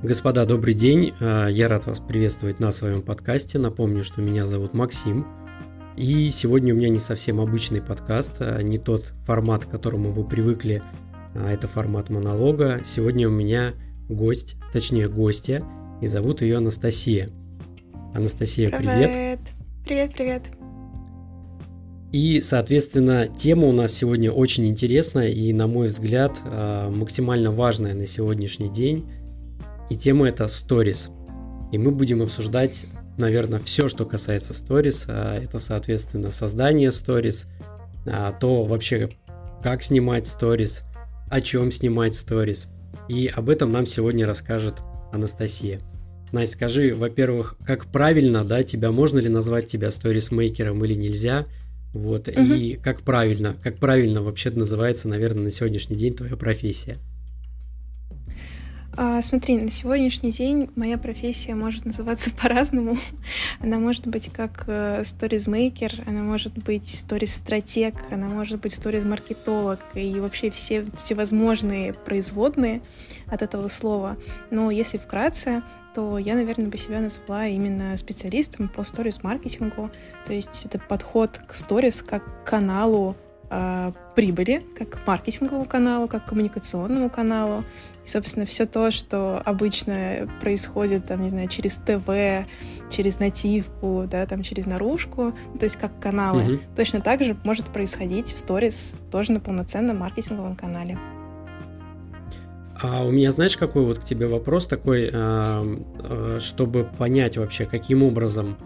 Господа, добрый день. А, я рад вас приветствовать на своем подкасте. Напомню, что меня зовут Максим. И сегодня у меня не совсем обычный подкаст, а не тот формат, к которому вы привыкли. А это формат монолога. Сегодня у меня гость, точнее гостья, и зовут ее Анастасия. Анастасия, привет. Привет. Привет, привет. И, соответственно, тема у нас сегодня очень интересная и, на мой взгляд, максимально важная на сегодняшний день. И тема это Stories. И мы будем обсуждать, наверное, все, что касается Stories. А это, соответственно, создание Stories, а то вообще, как снимать Stories, о чем снимать Stories. И об этом нам сегодня расскажет Анастасия. Настя, скажи, во-первых, как правильно, да, тебя можно ли назвать тебя сторисмейкером или нельзя? Вот, угу. и как правильно, как правильно вообще называется, наверное, на сегодняшний день твоя профессия? А, смотри, на сегодняшний день моя профессия может называться по-разному. Она может быть как сторизмейкер, э, она может быть сторис-стратег, она может быть сторис-маркетолог и вообще все всевозможные производные от этого слова. Но если вкратце, то я, наверное, бы себя назвала именно специалистом по сторис-маркетингу. То есть это подход к сторис как к каналу э, прибыли, как к маркетинговому каналу, как к коммуникационному каналу. И, собственно, все то, что обычно происходит, там, не знаю, через ТВ, через нативку, да, там, через наружку, то есть как каналы, угу. точно так же может происходить в сторис тоже на полноценном маркетинговом канале. А у меня, знаешь, какой вот к тебе вопрос такой, а, а, чтобы понять вообще, каким образом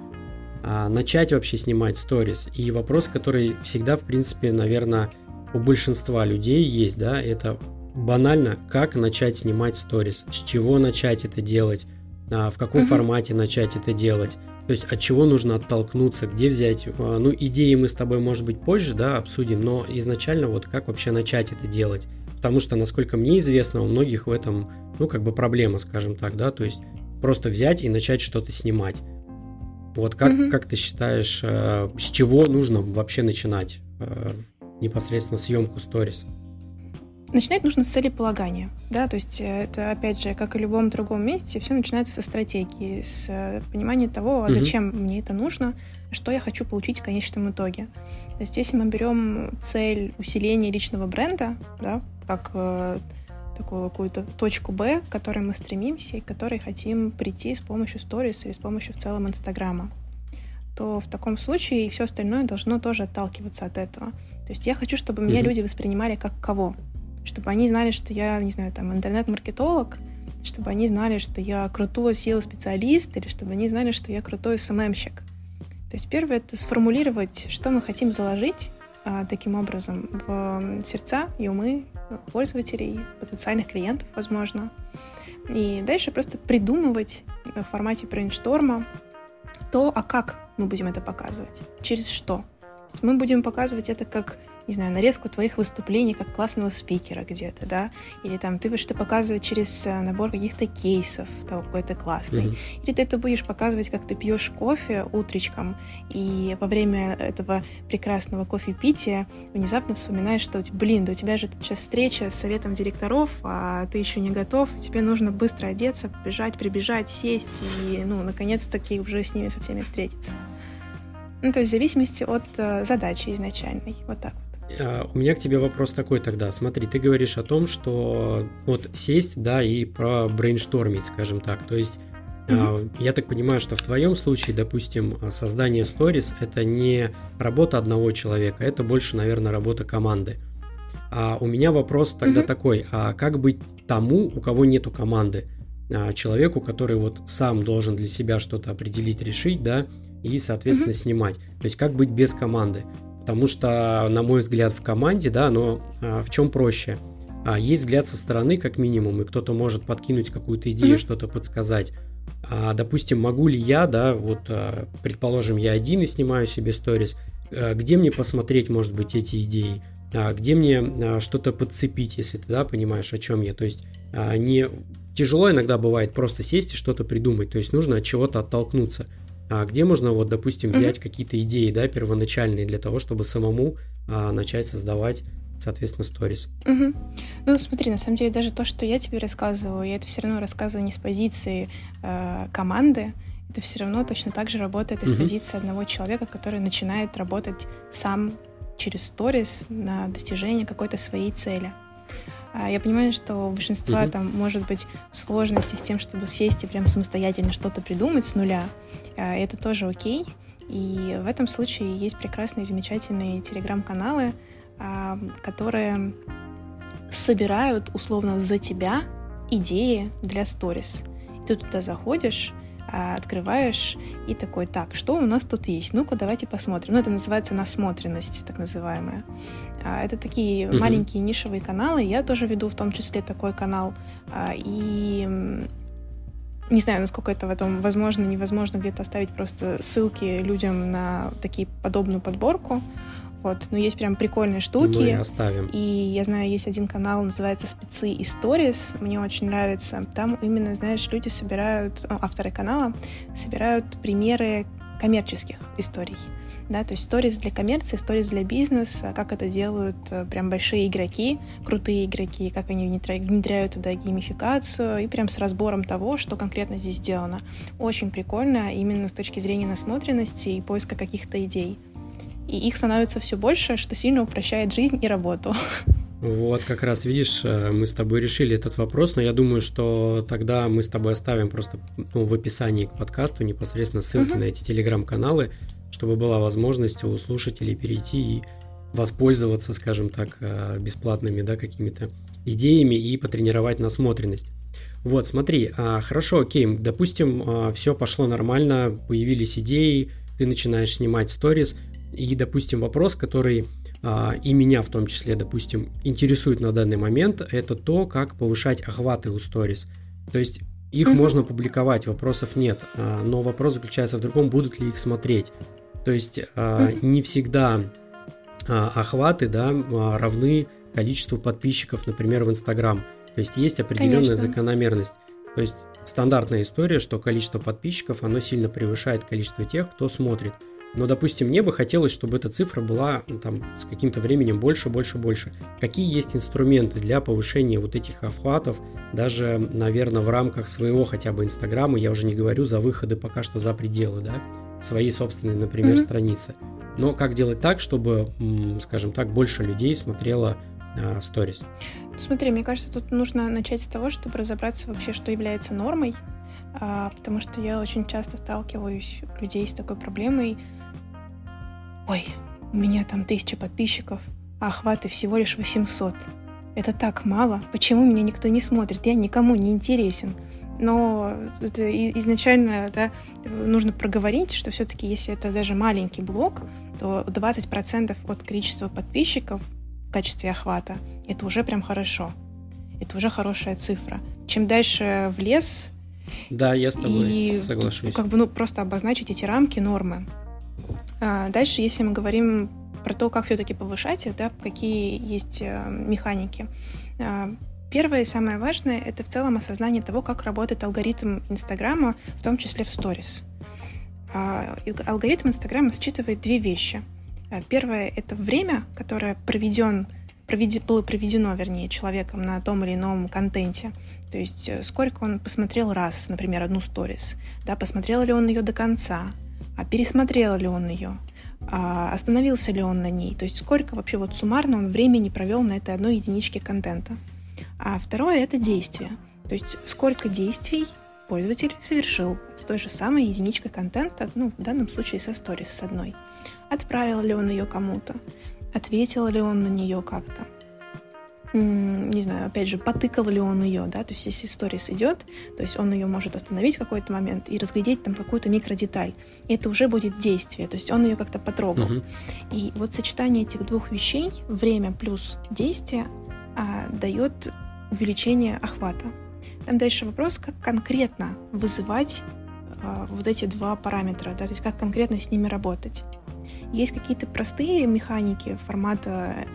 а, начать вообще снимать сторис. И вопрос, который всегда, в принципе, наверное, у большинства людей есть, да, это банально, как начать снимать сторис, с чего начать это делать, а, в каком mm-hmm. формате начать это делать. То есть от чего нужно оттолкнуться, где взять. А, ну, идеи мы с тобой, может быть, позже, да, обсудим, но изначально вот как вообще начать это делать. Потому что, насколько мне известно, у многих в этом, ну, как бы проблема, скажем так, да, то есть просто взять и начать что-то снимать. Вот как, угу. как ты считаешь, э, с чего нужно вообще начинать э, непосредственно съемку сторис? Начинать нужно с целеполагания, да, то есть э, это, опять же, как и в любом другом месте, все начинается со стратегии, с э, понимания того, а зачем угу. мне это нужно, что я хочу получить в конечном итоге. То есть если мы берем цель усиления личного бренда, да, как э, такую какую-то точку Б, к которой мы стремимся и к которой хотим прийти с помощью сторис или с помощью в целом Инстаграма то в таком случае все остальное должно тоже отталкиваться от этого. То есть я хочу, чтобы меня люди воспринимали как кого? Чтобы они знали, что я, не знаю, там, интернет-маркетолог, чтобы они знали, что я крутой SEO-специалист, или чтобы они знали, что я крутой СММщик. То есть первое — это сформулировать, что мы хотим заложить а, таким образом в сердца и умы пользователей, потенциальных клиентов, возможно. И дальше просто придумывать в формате брейншторма то, а как мы будем это показывать, через что. Мы будем показывать это как не знаю, нарезку твоих выступлений как классного спикера где-то, да, или там ты будешь это показывать через э, набор каких-то кейсов, того, какой ты классный, mm-hmm. или ты это будешь показывать, как ты пьешь кофе утречком, и во время этого прекрасного кофе-пития внезапно вспоминаешь, что, блин, да у тебя же тут сейчас встреча с советом директоров, а ты еще не готов, тебе нужно быстро одеться, бежать, прибежать, сесть и, ну, наконец-таки уже с ними со всеми встретиться. Ну, то есть в зависимости от э, задачи изначальной. Вот так вот. А, у меня к тебе вопрос такой тогда. Смотри, ты говоришь о том, что вот сесть, да, и про брейнштормить, скажем так. То есть Mm-hmm. Я так понимаю, что в твоем случае, допустим, создание сторис это не работа одного человека, это больше, наверное, работа команды. А у меня вопрос тогда mm-hmm. такой: а как быть тому, у кого нету команды, а, человеку, который вот сам должен для себя что-то определить, решить, да, и, соответственно, mm-hmm. снимать. То есть как быть без команды? Потому что, на мой взгляд, в команде, да, но а, в чем проще? А, есть взгляд со стороны, как минимум, и кто-то может подкинуть какую-то идею, mm-hmm. что-то подсказать. А, допустим, могу ли я, да, вот, а, предположим, я один и снимаю себе сторис, а, где мне посмотреть, может быть, эти идеи? А, где мне а, что-то подцепить, если ты, да, понимаешь, о чем я? То есть, а, не тяжело иногда бывает просто сесть и что-то придумать, то есть нужно от чего-то оттолкнуться – а где можно, вот, допустим, взять mm-hmm. какие-то идеи, да, первоначальные для того, чтобы самому а, начать создавать соответственно, сторис. Угу. Ну, смотри, на самом деле даже то, что я тебе рассказываю, я это все равно рассказываю не с позиции э, команды, это все равно точно так же работает из угу. позиции одного человека, который начинает работать сам через сторис на достижение какой-то своей цели. А, я понимаю, что у большинства mm-hmm. там может быть сложности с тем, чтобы сесть и прям самостоятельно что-то придумать с нуля. А, это тоже окей. И в этом случае есть прекрасные, замечательные телеграм-каналы, а, которые собирают условно за тебя идеи для сторис. Ты туда заходишь, открываешь и такой, так, что у нас тут есть? Ну-ка, давайте посмотрим. Ну, это называется насмотренность, так называемая. А, это такие mm-hmm. маленькие нишевые каналы. Я тоже веду в том числе такой канал. А, и не знаю, насколько это в этом возможно, невозможно где-то оставить просто ссылки людям на такие подобную подборку. Вот, но есть прям прикольные штуки. Мы оставим. И я знаю, есть один канал, называется «Спецы и сторис». Мне очень нравится. Там именно, знаешь, люди собирают, авторы канала собирают примеры коммерческих историй. Да, то есть сторис для коммерции, сторис для бизнеса, как это делают э, прям большие игроки, крутые игроки, как они внедряют туда геймификацию и прям с разбором того, что конкретно здесь сделано. Очень прикольно именно с точки зрения насмотренности и поиска каких-то идей и их становится все больше, что сильно упрощает жизнь и работу. Вот, как раз видишь, э, мы с тобой решили этот вопрос, но я думаю, что тогда мы с тобой оставим просто ну, в описании к подкасту непосредственно ссылки угу. на эти телеграм-каналы, чтобы была возможность у слушателей перейти и воспользоваться, скажем так, э, бесплатными да, какими-то идеями и потренировать насмотренность. Вот, смотри, а, хорошо, окей, допустим, а, все пошло нормально, появились идеи, ты начинаешь снимать сторис – и, допустим, вопрос, который а, и меня в том числе, допустим, интересует на данный момент, это то, как повышать охваты у сторис. То есть их mm-hmm. можно публиковать, вопросов нет, а, но вопрос заключается в другом, будут ли их смотреть. То есть а, mm-hmm. не всегда а, охваты да, равны количеству подписчиков, например, в Инстаграм. То есть есть определенная Конечно. закономерность. То есть стандартная история, что количество подписчиков, оно сильно превышает количество тех, кто смотрит. Но, допустим, мне бы хотелось, чтобы эта цифра была ну, там, с каким-то временем больше, больше, больше. Какие есть инструменты для повышения вот этих охватов, даже, наверное, в рамках своего хотя бы Инстаграма, я уже не говорю за выходы пока что за пределы, да, своей собственной, например, mm-hmm. страницы. Но как делать так, чтобы, скажем так, больше людей смотрело сторис? Uh, Смотри, мне кажется, тут нужно начать с того, чтобы разобраться вообще, что является нормой, uh, потому что я очень часто сталкиваюсь людей с такой проблемой, Ой, у меня там тысяча подписчиков, а охваты всего лишь 800. Это так мало. Почему меня никто не смотрит? Я никому не интересен. Но это изначально да, нужно проговорить, что все-таки, если это даже маленький блог, то 20% от количества подписчиков в качестве охвата это уже прям хорошо. Это уже хорошая цифра. Чем дальше в лес, да, я с тобой и, соглашусь. Как бы, ну, просто обозначить эти рамки, нормы. А, дальше, если мы говорим про то, как все-таки повышать их, какие есть э, механики. А, первое и самое важное — это в целом осознание того, как работает алгоритм Инстаграма, в том числе в сторис. А, алгоритм Инстаграма считывает две вещи. Первое — это время, которое проведен было проведено, вернее, человеком на том или ином контенте. То есть э, сколько он посмотрел раз, например, одну сторис, да, посмотрел ли он ее до конца, а пересмотрел ли он ее, а остановился ли он на ней, то есть сколько вообще вот суммарно он времени провел на этой одной единичке контента. А второе — это действие, то есть сколько действий пользователь совершил с той же самой единичкой контента, ну, в данном случае со сторис с одной. Отправил ли он ее кому-то, ответил ли он на нее как-то, не знаю, опять же, потыкал ли он ее, да, то есть если сторис идет, то есть он ее может остановить в какой-то момент и разглядеть там какую-то микродеталь. И это уже будет действие, то есть он ее как-то потрогал. Uh-huh. И вот сочетание этих двух вещей, время плюс действие, а, дает увеличение охвата. Там дальше вопрос, как конкретно вызывать а, вот эти два параметра, да, то есть как конкретно с ними работать. Есть какие-то простые механики формата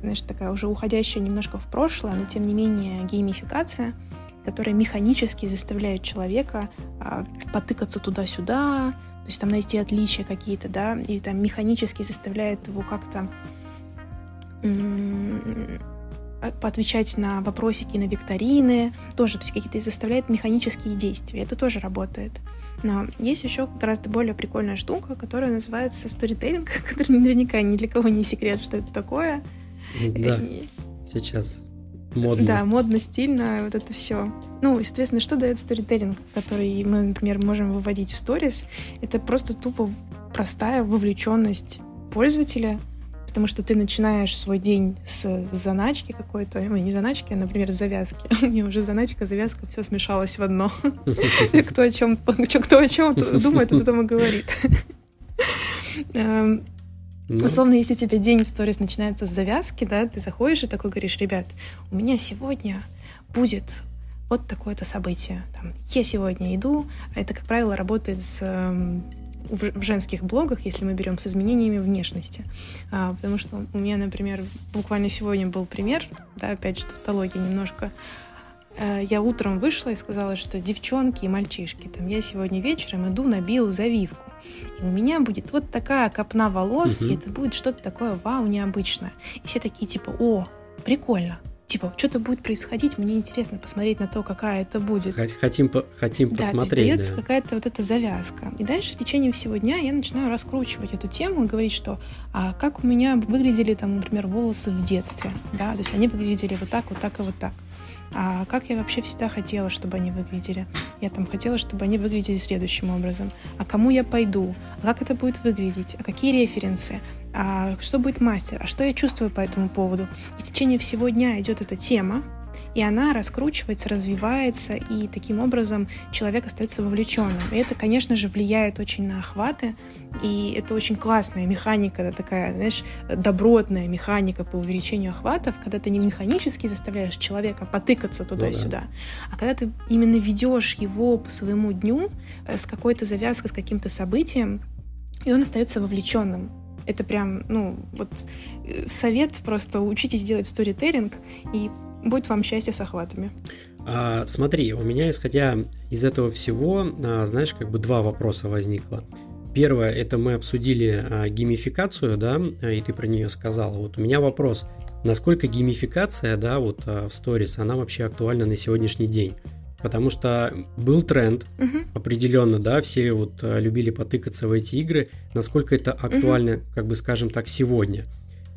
знаешь, такая уже уходящая немножко в прошлое, но тем не менее геймификация, которая механически заставляет человека а, потыкаться туда-сюда, то есть там найти отличия какие-то, да, и там механически заставляет его как-то поотвечать на вопросики, на викторины, тоже, то есть какие-то заставляет механические действия, это тоже работает. Но есть еще гораздо более прикольная штука, которая называется сторителлинг, который наверняка ни для кого не секрет, что это такое. Да, сейчас модно. Да, модно, стильно, вот это все. Ну, соответственно, что дает сторителлинг, который мы, например, можем выводить в сторис? Это просто тупо простая вовлеченность пользователя — потому что ты начинаешь свой день с заначки какой-то, ой, не заначки, а, например, с завязки. У меня уже заначка, завязка, все смешалось в одно. Кто о чем, кто о чем думает, о и говорит. Ну. Условно, если у тебя день в сторис начинается с завязки, да, ты заходишь и такой говоришь, ребят, у меня сегодня будет вот такое-то событие. Там, я сегодня иду, а это, как правило, работает с эм, в, женских блогах, если мы берем с изменениями внешности. А, потому что у меня, например, буквально сегодня был пример, да, опять же, тавтология немножко. А, я утром вышла и сказала, что девчонки и мальчишки, там, я сегодня вечером иду на биозавивку. И у меня будет вот такая копна волос, угу. и это будет что-то такое вау, необычное. И все такие типа, о, прикольно, типа, что-то будет происходить, мне интересно посмотреть на то, какая это будет. Хотим, хотим да, посмотреть. То есть да. какая-то вот эта завязка. И дальше в течение всего дня я начинаю раскручивать эту тему и говорить, что а как у меня выглядели там, например, волосы в детстве, да, то есть они выглядели вот так, вот так и вот так а как я вообще всегда хотела, чтобы они выглядели. Я там хотела, чтобы они выглядели следующим образом. А кому я пойду? А как это будет выглядеть? А какие референсы? А что будет мастер? А что я чувствую по этому поводу? И в течение всего дня идет эта тема, и она раскручивается, развивается, и таким образом человек остается вовлеченным. И это, конечно же, влияет очень на охваты, и это очень классная механика, это такая, знаешь, добротная механика по увеличению охватов, когда ты не механически заставляешь человека потыкаться туда-сюда, ну, да. а когда ты именно ведешь его по своему дню э, с какой-то завязкой, с каким-то событием, и он остается вовлеченным. Это прям, ну, вот э, совет просто учитесь делать сторителлинг и Будет вам счастье с охватами. А, смотри, у меня, исходя из этого всего, а, знаешь, как бы два вопроса возникло. Первое, это мы обсудили а, геймификацию, да, и ты про нее сказала. Вот у меня вопрос, насколько геймификация, да, вот а, в сторис, она вообще актуальна на сегодняшний день? Потому что был тренд, угу. определенно, да, все вот а, любили потыкаться в эти игры, насколько это актуально, угу. как бы скажем так, сегодня.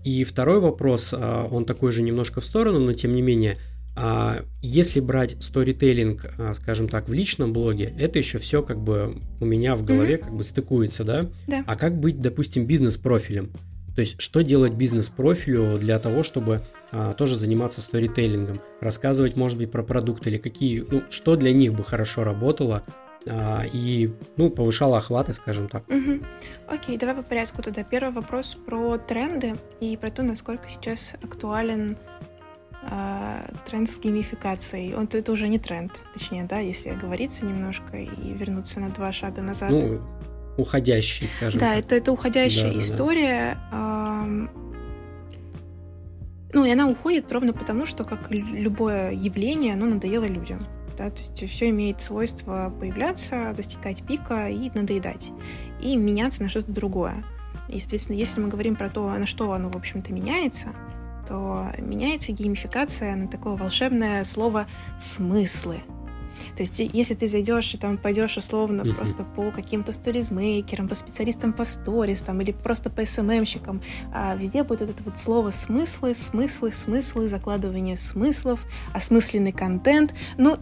И второй вопрос, а, он такой же немножко в сторону, но тем не менее, а, если брать сторителлинг, а, скажем так, в личном блоге, это еще все как бы у меня в голове mm-hmm. как бы стыкуется, да? Да. А как быть, допустим, бизнес-профилем? То есть, что делать бизнес-профилю для того, чтобы а, тоже заниматься сторителлингом? Рассказывать, может быть, про продукты или какие, ну, что для них бы хорошо работало, а, и ну, повышала охваты, скажем так. Угу. Окей, давай по порядку тогда. Первый вопрос про тренды и про то, насколько сейчас актуален а, тренд с геймификацией. Он это уже не тренд, точнее, да, если оговориться немножко и вернуться на два шага назад. Ну, уходящий, скажем. Да, так. это, это уходящая да, история. Да, да. Ну, и она уходит ровно потому, что, как любое явление, оно надоело людям да, то есть все имеет свойство появляться, достигать пика и надоедать, и меняться на что-то другое. И, соответственно, если мы говорим про то, на что оно, в общем-то, меняется, то меняется геймификация на такое волшебное слово «смыслы». То есть, если ты зайдешь и там пойдешь условно uh-huh. просто по каким-то сторизмейкерам, по специалистам по сторис там, или просто по СММщикам, а везде будет это вот слово смыслы, смыслы, смыслы, закладывание смыслов, осмысленный контент. Ну,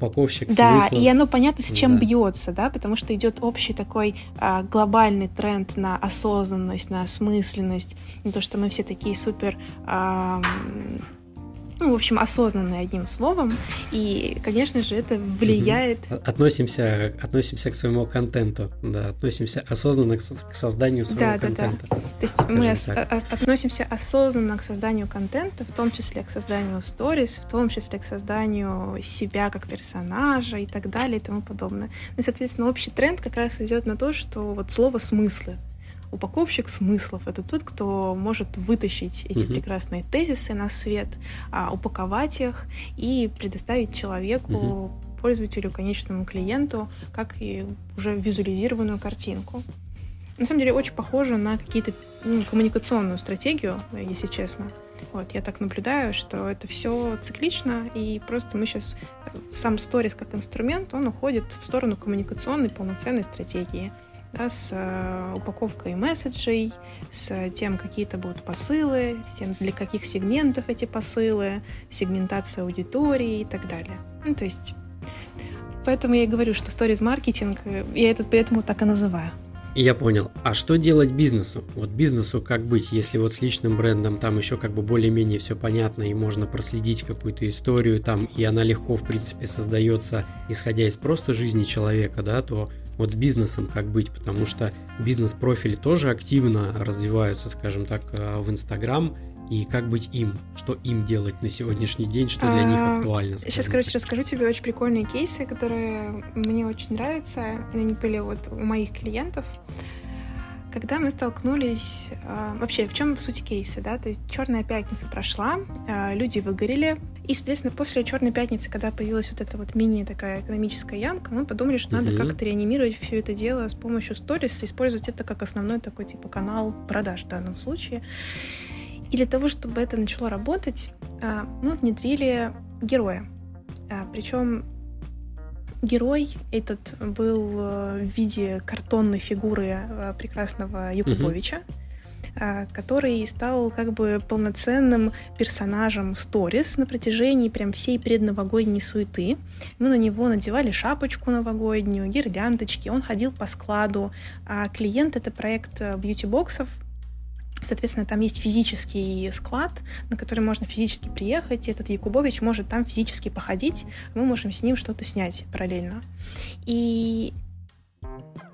упаковщик Да, смыслов. и оно понятно, с чем да. бьется, да, потому что идет общий такой а, глобальный тренд на осознанность, на осмысленность, на то, что мы все такие супер а, ну, в общем, осознанный одним словом, и, конечно же, это влияет... Относимся, относимся к своему контенту, да, относимся осознанно к, к созданию своего да, контента. Да, да. То есть мы ос- относимся осознанно к созданию контента, в том числе к созданию сторис, в том числе к созданию себя как персонажа и так далее и тому подобное. Ну и, соответственно, общий тренд как раз идет на то, что вот слово «смыслы», упаковщик смыслов. Это тот, кто может вытащить эти угу. прекрасные тезисы на свет, а, упаковать их и предоставить человеку, угу. пользователю, конечному клиенту, как и уже визуализированную картинку. на самом деле очень похоже на какие-то ну, коммуникационную стратегию, если честно. Вот, я так наблюдаю, что это все циклично, и просто мы сейчас сам сторис как инструмент, он уходит в сторону коммуникационной полноценной стратегии да, с э, упаковкой месседжей, с тем, какие это будут посылы, с тем, для каких сегментов эти посылы, сегментация аудитории и так далее. Ну, то есть, поэтому я и говорю, что сторис-маркетинг, э, я это поэтому так и называю. Я понял. А что делать бизнесу? Вот бизнесу как быть, если вот с личным брендом там еще как бы более-менее все понятно и можно проследить какую-то историю там, и она легко, в принципе, создается, исходя из просто жизни человека, да, то вот с бизнесом как быть, потому что бизнес-профили тоже активно развиваются, скажем так, э, в Инстаграм, и как быть им, что им делать на сегодняшний день, что для них а, актуально. Сейчас, короче, расскажу тебе очень прикольные кейсы, которые мне очень нравятся. Они были вот у моих клиентов. Когда мы столкнулись, а, вообще, в чем суть кейса, да, то есть Черная пятница прошла, а, люди выгорели, и, соответственно, после Черной пятницы, когда появилась вот эта вот мини такая экономическая ямка, мы подумали, что надо mm-hmm. как-то реанимировать все это дело с помощью сторис, использовать это как основной такой типа канал продаж в данном случае. И для того, чтобы это начало работать, а, мы внедрили героя. Причем герой этот был э, в виде картонной фигуры э, прекрасного Якубовича, mm-hmm. который стал как бы полноценным персонажем сторис на протяжении прям всей предновогодней суеты. Мы на него надевали шапочку новогоднюю, гирляндочки, он ходил по складу. А клиент — это проект бьюти-боксов, Соответственно, там есть физический склад, на который можно физически приехать, и этот Якубович может там физически походить, мы можем с ним что-то снять параллельно. И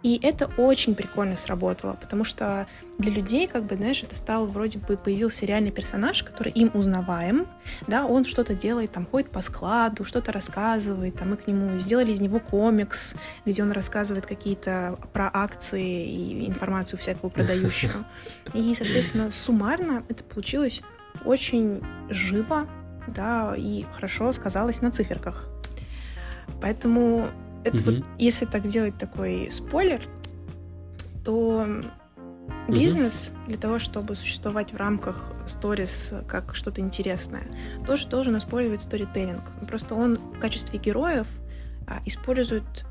и это очень прикольно сработало, потому что для людей, как бы, знаешь, это стал вроде бы появился реальный персонаж, который им узнаваем, да, он что-то делает, там, ходит по складу, что-то рассказывает, там, мы к нему сделали из него комикс, где он рассказывает какие-то про акции и информацию всякую продающую. И, соответственно, суммарно это получилось очень живо, да, и хорошо сказалось на циферках. Поэтому это вот, если так делать такой спойлер, то бизнес для того, чтобы существовать в рамках сторис как что-то интересное, тоже должен использовать сторителлинг. Просто он в качестве героев а, использует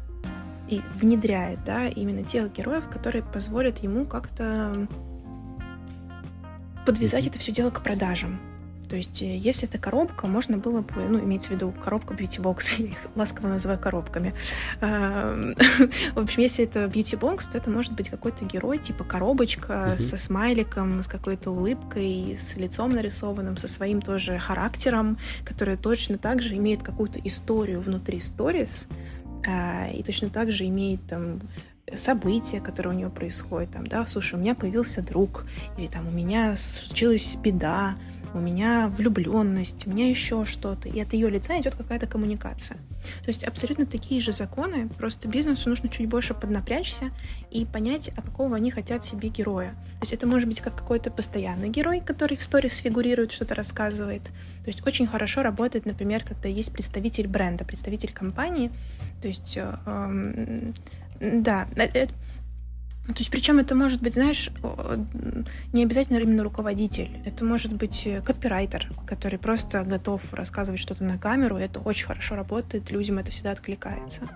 и внедряет, да, именно тех героев, которые позволят ему как-то подвязать это все дело к продажам. То есть, э, если это коробка, можно было бы, ну, имеется в виду коробка бьюти-бокс, я их ласково называю коробками. В общем, если это бьюти-бокс, то это может быть какой-то герой, типа коробочка со смайликом, с какой-то улыбкой, с лицом нарисованным, со своим тоже характером, который точно так же имеет какую-то историю внутри сторис, а, и точно так же имеет там события, которые у нее происходят, там, да, слушай, у меня появился друг, или там у меня случилась беда, у меня влюбленность, у меня еще что-то. И от ее лица идет какая-то коммуникация. То есть абсолютно такие же законы, просто бизнесу нужно чуть больше поднапрячься и понять, а какого они хотят себе героя. То есть это может быть как какой-то постоянный герой, который в сторис фигурирует, что-то рассказывает. То есть очень хорошо работает, например, когда есть представитель бренда, представитель компании. То есть, э, э, да, э, то есть, причем это может быть, знаешь, не обязательно именно руководитель. Это может быть э, копирайтер, который просто готов рассказывать что-то на камеру, это очень хорошо работает, людям это всегда откликается.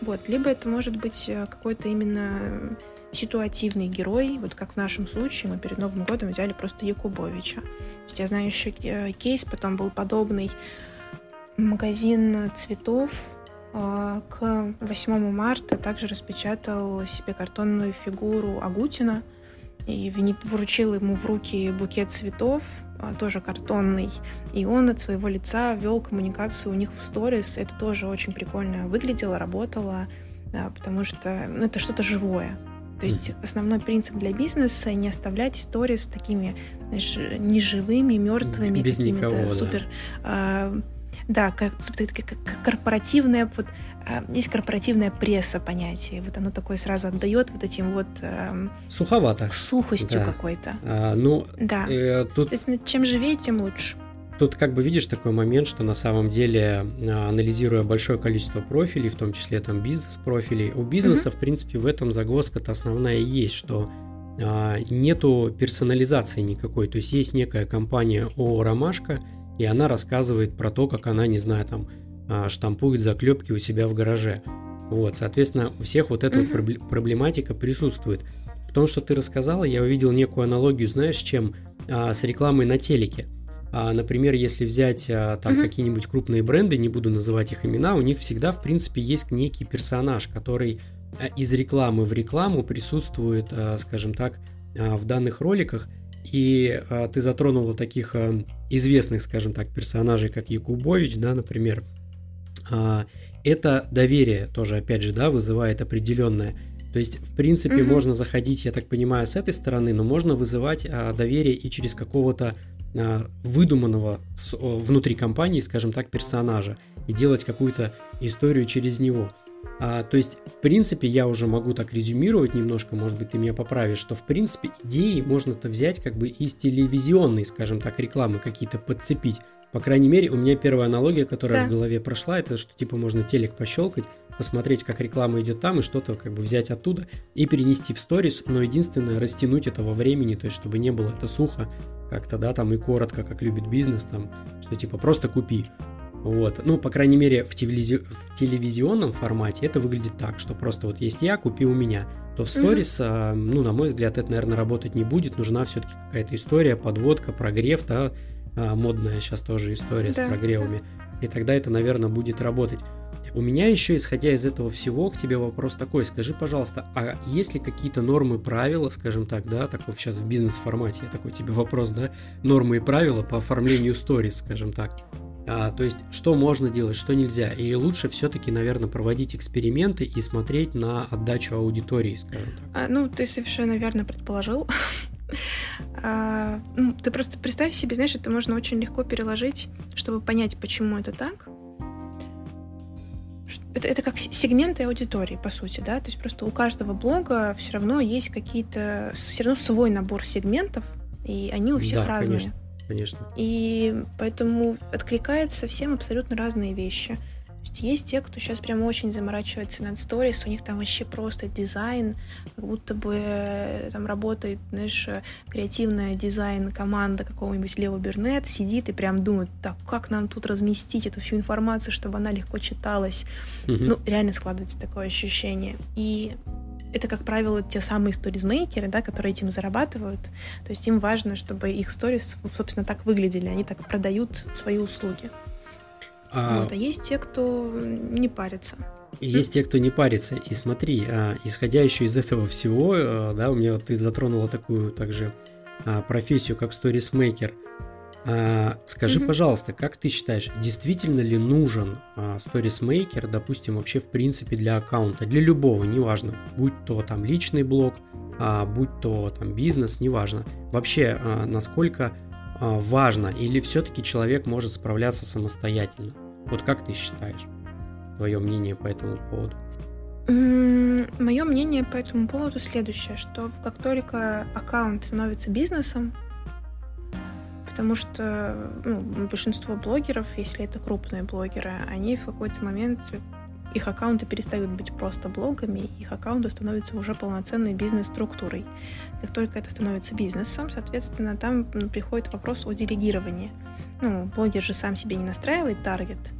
Вот. Либо это может быть э, какой-то именно ситуативный герой, вот как в нашем случае, мы перед Новым годом взяли просто Якубовича. То есть я знаю еще э, кейс, потом был подобный магазин цветов, к 8 марта также распечатал себе картонную фигуру Агутина и вручил ему в руки букет цветов, а, тоже картонный, и он от своего лица вел коммуникацию у них в сторис. Это тоже очень прикольно выглядело, работало, да, потому что ну, это что-то живое. То есть основной принцип для бизнеса не оставлять сторис такими, знаешь, неживыми, мертвыми, какими-то супер. Да. Да, как, как корпоративная, вот а, есть корпоративная пресса понятие, вот оно такое сразу отдает вот этим вот э, суховато, сухостью да. какой-то. А, ну, да. Э, тут... То есть, чем живее, тем лучше. тут как бы видишь такой момент, что на самом деле, а, анализируя большое количество профилей, в том числе там бизнес-профилей, у бизнеса, mm-hmm. в принципе, в этом загвоздка-то основная и есть, что а, нету персонализации никакой. То есть есть некая компания ООО «Ромашка», и она рассказывает про то, как она, не знаю, там а, штампует заклепки у себя в гараже. Вот, соответственно, у всех вот эта mm-hmm. вот проблематика присутствует. В том, что ты рассказала, я увидел некую аналогию, знаешь, чем а, с рекламой на телеке. А, например, если взять а, там mm-hmm. какие-нибудь крупные бренды, не буду называть их имена, у них всегда, в принципе, есть некий персонаж, который а, из рекламы в рекламу присутствует, а, скажем так, в данных роликах. И а, ты затронула таких а, известных, скажем так, персонажей, как Якубович, да, например. А, это доверие тоже, опять же, да, вызывает определенное. То есть, в принципе, mm-hmm. можно заходить, я так понимаю, с этой стороны, но можно вызывать а, доверие и через какого-то а, выдуманного с, о, внутри компании, скажем так, персонажа и делать какую-то историю через него. А, то есть, в принципе, я уже могу так резюмировать немножко, может быть, ты меня поправишь, что, в принципе, идеи можно-то взять как бы из телевизионной, скажем так, рекламы какие-то подцепить. По крайней мере, у меня первая аналогия, которая да. в голове прошла, это что типа можно телек пощелкать, посмотреть, как реклама идет там, и что-то как бы взять оттуда и перенести в сторис, но единственное, растянуть это во времени, то есть чтобы не было это сухо, как-то, да, там и коротко, как любит бизнес, там, что типа просто купи. Вот. Ну, по крайней мере, в, телевизи... в телевизионном формате это выглядит так, что просто вот есть я, купи у меня. То в сторис, mm-hmm. ну, на мой взгляд, это, наверное, работать не будет. Нужна все-таки какая-то история, подводка, прогрев, да, а, модная сейчас тоже история да, с прогревами. Да. И тогда это, наверное, будет работать. У меня еще, исходя из этого всего, к тебе вопрос такой. Скажи, пожалуйста, а есть ли какие-то нормы, правила, скажем так, да, такой сейчас в бизнес-формате, я такой тебе вопрос, да, нормы и правила по оформлению сторис, скажем так. А, то есть, что можно делать, что нельзя. И лучше все-таки, наверное, проводить эксперименты и смотреть на отдачу аудитории, скажем так. А, ну, ты совершенно верно предположил. А, ну, ты просто представь себе, знаешь, это можно очень легко переложить, чтобы понять, почему это так. Это, это как сегменты аудитории, по сути, да, то есть просто у каждого блога все равно есть какие-то, все равно свой набор сегментов, и они у всех да, разные. Конечно, конечно. И поэтому откликаются всем абсолютно разные вещи есть есть те, кто сейчас прям очень заморачивается над сторис, у них там вообще просто дизайн, как будто бы э, там работает, знаешь, креативная дизайн команда какого-нибудь Лео Бернет, сидит и прям думает, так, как нам тут разместить эту всю информацию, чтобы она легко читалась. Mm-hmm. Ну, реально складывается такое ощущение. И это, как правило, те самые сторизмейкеры, да, которые этим зарабатывают. То есть им важно, чтобы их сторис, собственно, так выглядели. Они так продают свои услуги. А... Вот, а есть те, кто не парится. Есть те, кто не парится. И смотри, а, исходя еще из этого всего, а, да, у меня вот ты затронула такую также а, профессию, как сторисмейкер. А, скажи, mm-hmm. пожалуйста, как ты считаешь, действительно ли нужен а, сторисмейкер, допустим, вообще в принципе для аккаунта, для любого, неважно, будь то там личный блог, а, будь то там бизнес, неважно. Вообще, а, насколько а, важно, или все-таки человек может справляться самостоятельно? Вот как ты считаешь? Твое мнение по этому поводу? Мое мнение по этому поводу следующее, что как только аккаунт становится бизнесом, потому что ну, большинство блогеров, если это крупные блогеры, они в какой-то момент их аккаунты перестают быть просто блогами, их аккаунты становятся уже полноценной бизнес-структурой. Как только это становится бизнесом, соответственно, там приходит вопрос о делегировании. Ну, блогер же сам себе не настраивает таргет,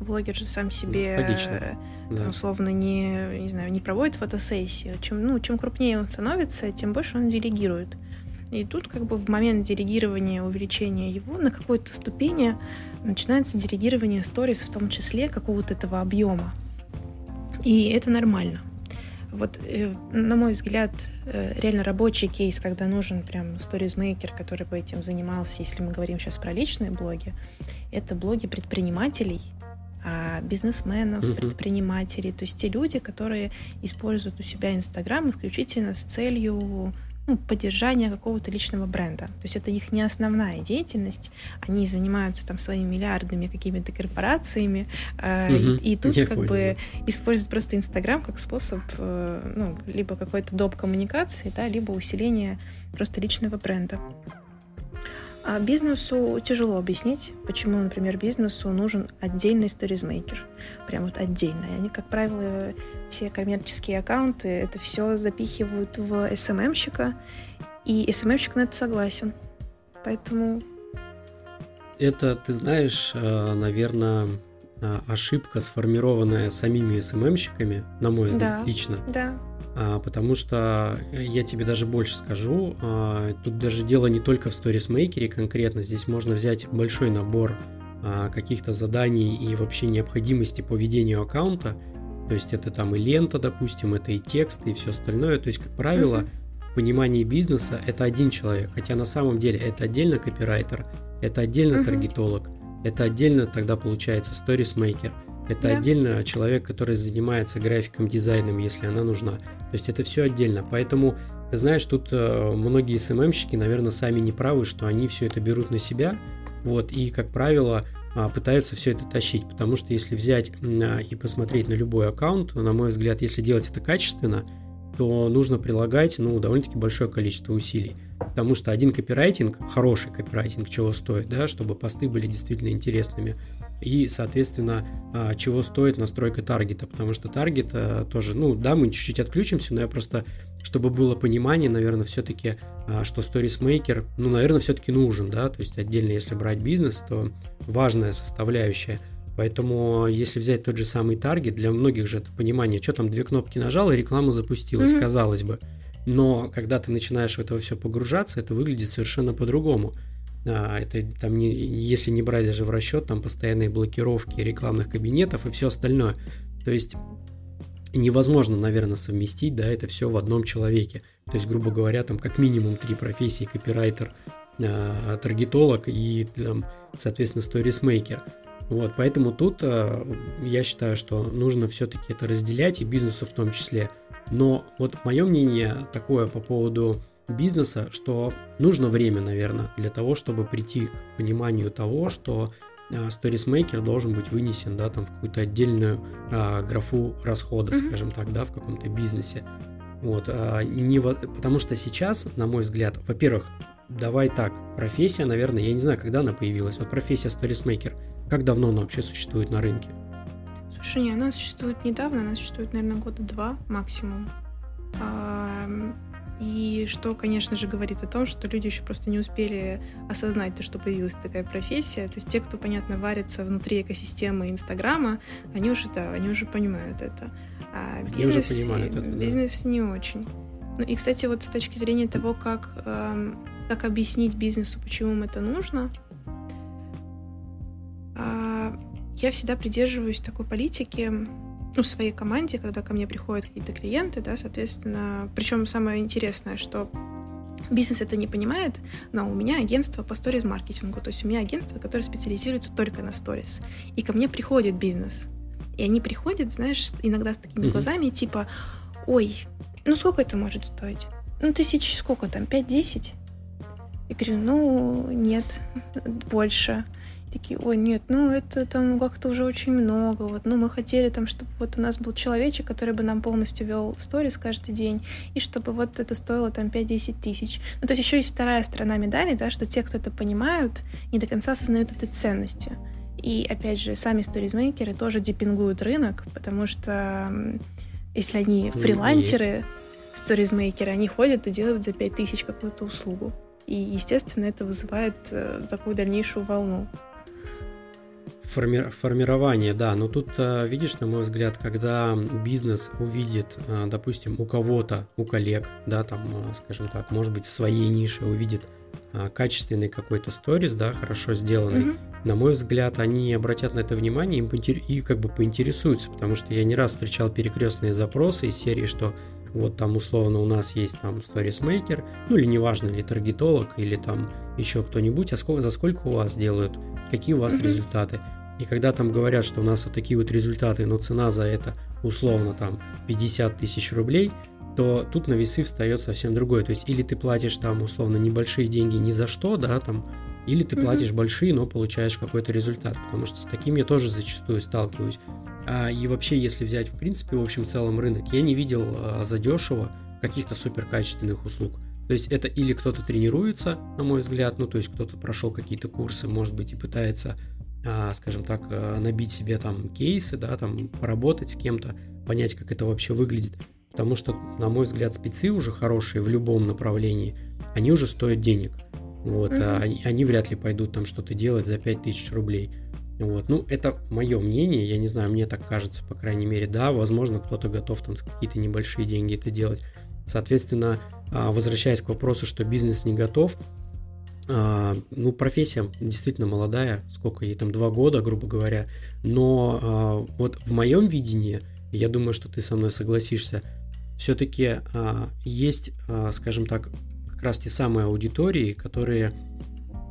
блогер же сам себе Логично. Там, условно не, не знаю, не проводит фотосессию. Чем, ну, чем крупнее он становится, тем больше он делегирует. И тут как бы в момент делегирования, увеличения его на какой-то ступени начинается делегирование сторис, в том числе какого-то этого объема. И это нормально. Вот, э, на мой взгляд, э, реально рабочий кейс, когда нужен прям сторизмейкер, который бы этим занимался, если мы говорим сейчас про личные блоги, это блоги предпринимателей, а, бизнесменов, mm-hmm. предпринимателей, то есть те люди, которые используют у себя Инстаграм исключительно с целью ну, поддержания какого-то личного бренда. То есть это их не основная деятельность. Они занимаются там своими миллиардными какими-то корпорациями, э, угу, и, и тут как понял. бы используют просто Инстаграм как способ, э, ну, либо какой-то доп. коммуникации, да, либо усиления просто личного бренда. А бизнесу тяжело объяснить, почему, например, бизнесу нужен отдельный сторизмейкер. Прям вот отдельный. Они, как правило, все коммерческие аккаунты, это все запихивают в SMM-щика, и SMM-щик на это согласен. Поэтому... Это, ты знаешь, э, наверное, э, ошибка, сформированная самими SMM-щиками, на мой взгляд, да, лично. Да. А, потому что э, я тебе даже больше скажу, а, тут даже дело не только в сторисмейкере конкретно, здесь можно взять большой набор а, каких-то заданий и вообще необходимости по ведению аккаунта, то есть это там и лента, допустим, это и текст, и все остальное, то есть, как правило, в понимании бизнеса это один человек, хотя на самом деле это отдельно копирайтер, это отдельно таргетолог, это отдельно тогда получается сторисмейкер – это да. отдельно человек, который занимается графиком, дизайном, если она нужна. То есть это все отдельно. Поэтому, ты знаешь, тут э, многие СММщики, наверное, сами не правы, что они все это берут на себя. Вот, и, как правило, а, пытаются все это тащить. Потому что если взять а, и посмотреть на любой аккаунт, на мой взгляд, если делать это качественно, то нужно прилагать ну, довольно-таки большое количество усилий. Потому что один копирайтинг, хороший копирайтинг, чего стоит, да, чтобы посты были действительно интересными, и, соответственно, а, чего стоит настройка таргета, потому что таргет а, тоже, ну да, мы чуть-чуть отключимся, но я просто, чтобы было понимание, наверное, все-таки, а, что Maker, ну, наверное, все-таки нужен, да, то есть отдельно, если брать бизнес, то важная составляющая. Поэтому, если взять тот же самый таргет, для многих же это понимание, что там две кнопки нажал и реклама запустилась, mm-hmm. казалось бы. Но когда ты начинаешь в это все погружаться, это выглядит совершенно по-другому. А, это там не, если не брать даже в расчет там постоянные блокировки рекламных кабинетов и все остальное. То есть невозможно, наверное, совместить, да, это все в одном человеке. То есть, грубо говоря, там как минимум три профессии: копирайтер, а, таргетолог и, там, соответственно, сторисмейкер. Вот, поэтому тут а, я считаю, что нужно все-таки это разделять и бизнесу в том числе. Но вот мое мнение такое по поводу бизнеса, что нужно время, наверное, для того, чтобы прийти к пониманию того, что сторисмейкер должен быть вынесен, да, там в какую-то отдельную а, графу расходов, mm-hmm. скажем так, да, в каком-то бизнесе. Вот, а, не, потому что сейчас, на мой взгляд, во-первых, давай так, профессия, наверное, я не знаю, когда она появилась, вот профессия сторисмейкер, как давно она вообще существует на рынке? Слушай, не, она существует недавно, она существует, наверное, года два максимум. И что, конечно же, говорит о том, что люди еще просто не успели осознать то, что появилась такая профессия. То есть те, кто, понятно, варится внутри экосистемы Инстаграма, они уже, да, они уже понимают это. А бизнес, уже понимают это, да. бизнес не очень. Ну и, кстати, вот с точки зрения того, как, э, как объяснить бизнесу, почему им это нужно, э, я всегда придерживаюсь такой политики, ну, в своей команде, когда ко мне приходят какие-то клиенты, да, соответственно, причем самое интересное, что бизнес это не понимает, но у меня агентство по сторис-маркетингу, то есть у меня агентство, которое специализируется только на сторис, и ко мне приходит бизнес, и они приходят, знаешь, иногда с такими mm-hmm. глазами, типа, ой, ну сколько это может стоить? Ну, тысяч сколько там, 5-10? Я говорю, ну, нет, больше такие, ой, нет, ну это там как-то уже очень много, вот, ну мы хотели там, чтобы вот у нас был человечек, который бы нам полностью вел сторис каждый день, и чтобы вот это стоило там 5-10 тысяч. Ну то есть еще есть вторая сторона медали, да, что те, кто это понимают, не до конца осознают этой ценности. И опять же, сами сторизмейкеры тоже депингуют рынок, потому что если они фрилансеры, сторизмейкеры, они ходят и делают за 5000 какую-то услугу. И, естественно, это вызывает э, такую дальнейшую волну. Форми формирование, да, но тут, э, видишь, на мой взгляд, когда бизнес увидит, э, допустим, у кого-то, у коллег, да, там, э, скажем так, может быть, в своей нише увидит качественный какой-то сторис, да, хорошо сделанный, mm-hmm. на мой взгляд, они обратят на это внимание и, и как бы поинтересуются, потому что я не раз встречал перекрестные запросы из серии, что вот там условно у нас есть там сторисмейкер, ну или неважно, или таргетолог, или там еще кто-нибудь, а сколько, за сколько у вас делают, какие у вас mm-hmm. результаты. И когда там говорят, что у нас вот такие вот результаты, но цена за это условно там 50 тысяч рублей, то тут на весы встает совсем другое. То есть или ты платишь там условно небольшие деньги ни за что, да, там, или ты платишь mm-hmm. большие, но получаешь какой-то результат. Потому что с таким я тоже зачастую сталкиваюсь. А, и вообще, если взять в принципе в общем целом рынок, я не видел а, задешево каких-то супер качественных услуг. То есть это или кто-то тренируется, на мой взгляд, ну то есть кто-то прошел какие-то курсы, может быть, и пытается, а, скажем так, набить себе там кейсы, да, там поработать с кем-то, понять, как это вообще выглядит. Потому что, на мой взгляд, спецы уже хорошие в любом направлении, они уже стоят денег. Вот, mm-hmm. а они, они вряд ли пойдут там что-то делать за 5000 рублей. Вот. Ну, это мое мнение, я не знаю, мне так кажется, по крайней мере, да, возможно, кто-то готов там с какие-то небольшие деньги это делать. Соответственно, а, возвращаясь к вопросу, что бизнес не готов, а, ну, профессия действительно молодая, сколько ей там, два года, грубо говоря, но а, вот в моем видении, я думаю, что ты со мной согласишься, все-таки есть, скажем так, как раз те самые аудитории, которые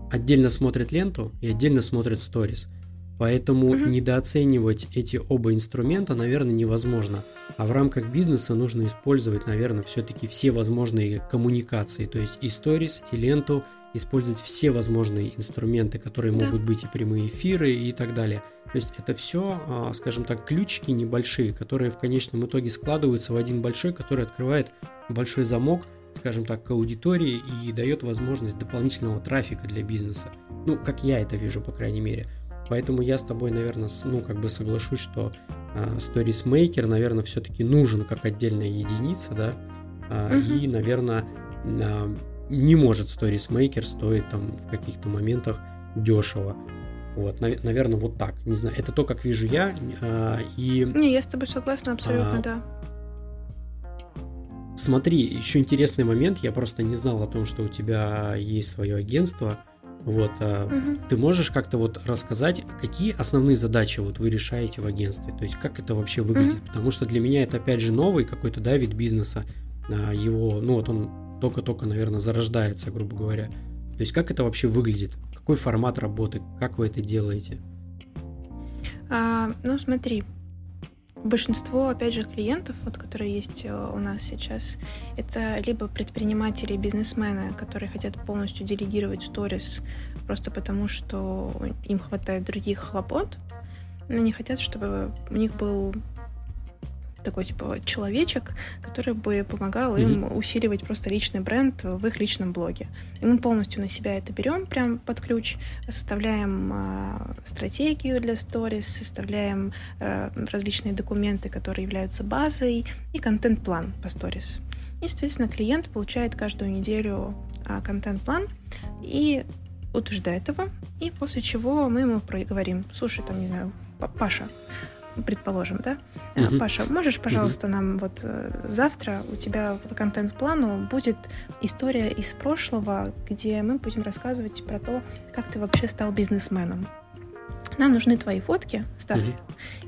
отдельно смотрят ленту и отдельно смотрят сторис. Поэтому угу. недооценивать эти оба инструмента, наверное, невозможно. А в рамках бизнеса нужно использовать, наверное, все-таки все возможные коммуникации, то есть и сторис, и ленту, использовать все возможные инструменты, которые да. могут быть и прямые эфиры и так далее. То есть это все, а, скажем так, ключики небольшие, которые в конечном итоге складываются в один большой, который открывает большой замок, скажем так, к аудитории и дает возможность дополнительного трафика для бизнеса. Ну, как я это вижу, по крайней мере. Поэтому я с тобой, наверное, ну, как бы соглашусь, что э, Stories Maker, наверное, все-таки нужен как отдельная единица, да, э, угу. и, наверное, э, не может Stories Maker стоить там в каких-то моментах дешево. Вот, наверное, вот так. Не знаю, это то, как вижу я. Э, и, не, я с тобой согласна абсолютно, а, да. Смотри, еще интересный момент. Я просто не знал о том, что у тебя есть свое агентство. Вот, угу. ты можешь как-то вот рассказать, какие основные задачи вот вы решаете в агентстве? То есть как это вообще выглядит? Угу. Потому что для меня это опять же новый какой-то да, вид бизнеса. А, его, ну вот он только-только, наверное, зарождается, грубо говоря. То есть как это вообще выглядит? Какой формат работы? Как вы это делаете? А, ну смотри, Большинство, опять же, клиентов, вот, которые есть э, у нас сейчас, это либо предприниматели, бизнесмены, которые хотят полностью делегировать сторис просто потому, что им хватает других хлопот. Они хотят, чтобы у них был такой типа человечек, который бы помогал mm-hmm. им усиливать просто личный бренд в их личном блоге. И мы полностью на себя это берем прям под ключ, составляем э, стратегию для сторис, составляем э, различные документы, которые являются базой, и контент-план по сторис. И, соответственно, клиент получает каждую неделю э, контент-план и утверждает его, и после чего мы ему говорим, слушай, там, не знаю, Паша, предположим, да? Угу. Паша, можешь, пожалуйста, угу. нам вот э, завтра у тебя по контент-плану будет история из прошлого, где мы будем рассказывать про то, как ты вообще стал бизнесменом. Нам нужны твои фотки старые, угу.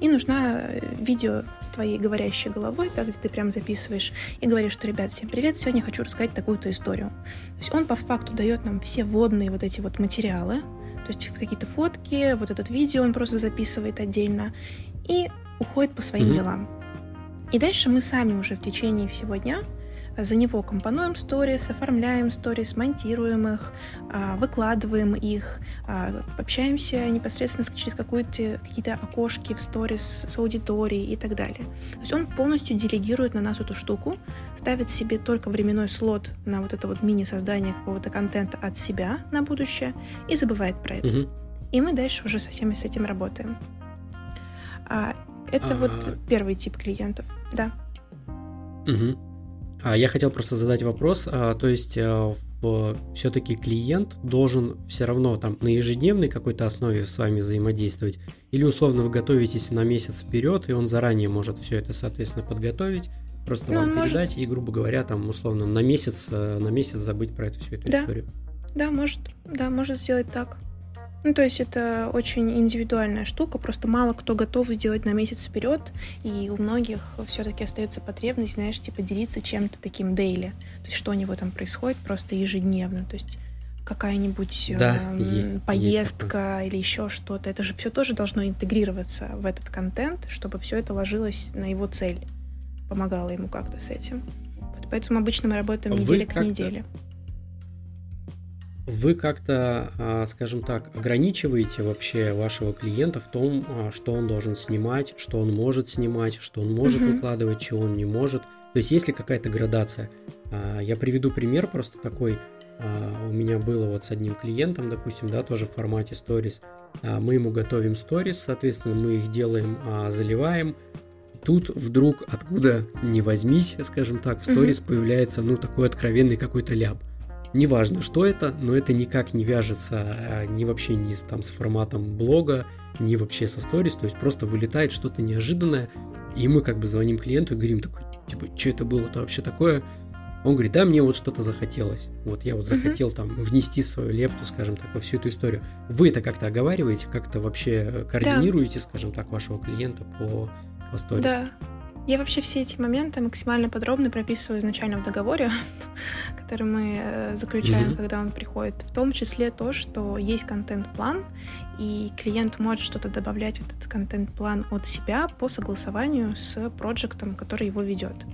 и нужна э, видео с твоей говорящей головой, так, где ты прям записываешь и говоришь, что, ребят, всем привет, сегодня хочу рассказать такую-то историю. То есть он по факту дает нам все водные вот эти вот материалы, то есть какие-то фотки, вот этот видео он просто записывает отдельно, и уходит по своим mm-hmm. делам. И дальше мы сами уже в течение всего дня за него компонуем сторис, оформляем сторис, монтируем их, а, выкладываем их, а, общаемся непосредственно через какие-то окошки в сторис с аудиторией и так далее. То есть он полностью делегирует на нас эту штуку, ставит себе только временной слот на вот это вот мини-создание какого-то контента от себя на будущее и забывает про это. Угу. И мы дальше уже со всеми с этим работаем. А, это а... вот первый тип клиентов, да. Угу. А я хотел просто задать вопрос, а, то есть а, все-таки клиент должен все равно там на ежедневной какой-то основе с вами взаимодействовать, или условно вы готовитесь на месяц вперед, и он заранее может все это, соответственно, подготовить, просто ну, вам передать может... и, грубо говоря, там условно на месяц э, на месяц забыть про эту всю эту да. историю. Да, может, да, может сделать так. Ну, то есть это очень индивидуальная штука, просто мало кто готов сделать на месяц вперед, и у многих все-таки остается потребность, знаешь, типа делиться чем-то таким дейли. То есть что у него там происходит просто ежедневно. То есть какая-нибудь да, э, поездка или еще что-то. Это же все тоже должно интегрироваться в этот контент, чтобы все это ложилось на его цель, помогало ему как-то с этим. Вот поэтому обычно мы работаем Вы неделя к неделе вы как-то, а, скажем так, ограничиваете вообще вашего клиента в том, а, что он должен снимать, что он может снимать, что он может угу. выкладывать, чего он не может. То есть есть ли какая-то градация? А, я приведу пример просто такой. У меня было вот с одним клиентом, допустим, да, тоже в формате stories. Мы ему готовим stories, соответственно, мы их делаем, заливаем. Тут вдруг, откуда не возьмись, скажем так, в сторис mm-hmm. появляется, ну, такой откровенный какой-то ляп. Неважно, что это, но это никак не вяжется ни вообще ни с, там, с форматом блога, ни вообще со сторис, то есть просто вылетает что-то неожиданное, и мы как бы звоним клиенту и говорим такой, типа, что это было-то вообще такое? Он говорит, да, мне вот что-то захотелось. Вот я вот захотел там внести свою лепту, скажем так, во всю эту историю. Вы это как-то оговариваете, как-то вообще координируете, да. скажем так, вашего клиента по, по сторис? Да. Я вообще все эти моменты максимально подробно прописываю изначально в договоре, который мы э, заключаем, mm-hmm. когда он приходит. В том числе то, что есть контент-план, и клиент может что-то добавлять в этот контент-план от себя по согласованию с проектом, который его ведет.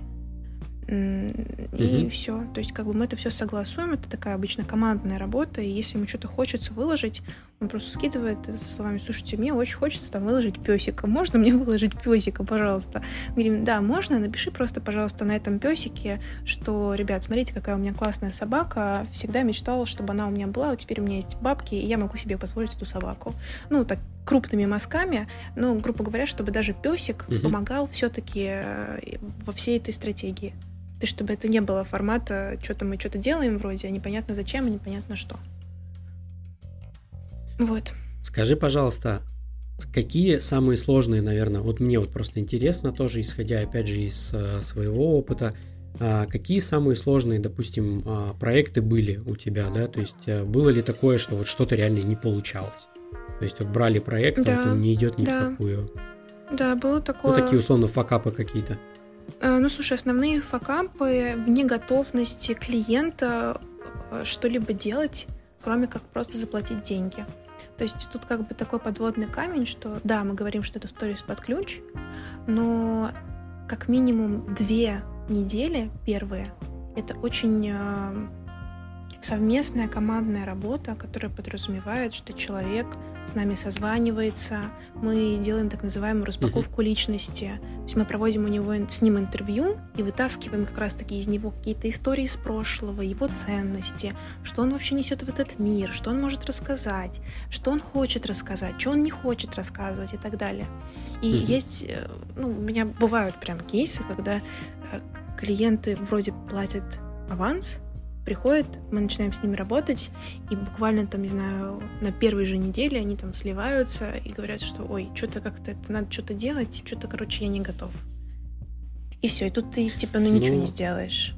И угу. все. То есть, как бы мы это все согласуем, это такая обычно командная работа, и если ему что-то хочется выложить, он просто скидывает это со словами, слушайте, мне очень хочется там выложить песика, можно мне выложить песика, пожалуйста? Мы говорим, да, можно, напиши просто, пожалуйста, на этом песике, что, ребят, смотрите, какая у меня классная собака, всегда мечтала, чтобы она у меня была, вот теперь у меня есть бабки, и я могу себе позволить эту собаку. Ну, так крупными мазками, ну, грубо говоря, чтобы даже песик угу. помогал все-таки э, во всей этой стратегии. То есть, чтобы это не было формата, что-то мы что-то делаем вроде, а непонятно зачем, и непонятно что. Вот. Скажи, пожалуйста, какие самые сложные, наверное, вот мне вот просто интересно тоже, исходя, опять же, из uh, своего опыта, uh, какие самые сложные, допустим, uh, проекты были у тебя, да, то есть э, было ли такое, что вот что-то реально не получалось? То есть вот брали проект, да, вот он не идет ни да. в какую. Да, было такое. Ну, такие условно факапы какие-то. Э, ну, слушай, основные факапы в неготовности клиента э, что-либо делать, кроме как просто заплатить деньги. То есть тут как бы такой подводный камень, что да, мы говорим, что это сторис под ключ, но как минимум две недели первые это очень э, совместная командная работа, которая подразумевает, что человек с нами созванивается, мы делаем так называемую распаковку uh-huh. личности. То есть мы проводим у него с ним интервью и вытаскиваем как раз-таки из него какие-то истории из прошлого, его ценности, что он вообще несет в этот мир, что он может рассказать, что он хочет рассказать, что он не хочет рассказывать и так далее. И uh-huh. есть, э, ну, у меня бывают прям кейсы, когда э, клиенты вроде платят аванс, приходят, мы начинаем с ними работать, и буквально там, не знаю, на первой же неделе они там сливаются и говорят, что ой, что-то как-то это надо что-то делать, что-то, короче, я не готов. И все, и тут ты типа, ну ничего ну, не сделаешь.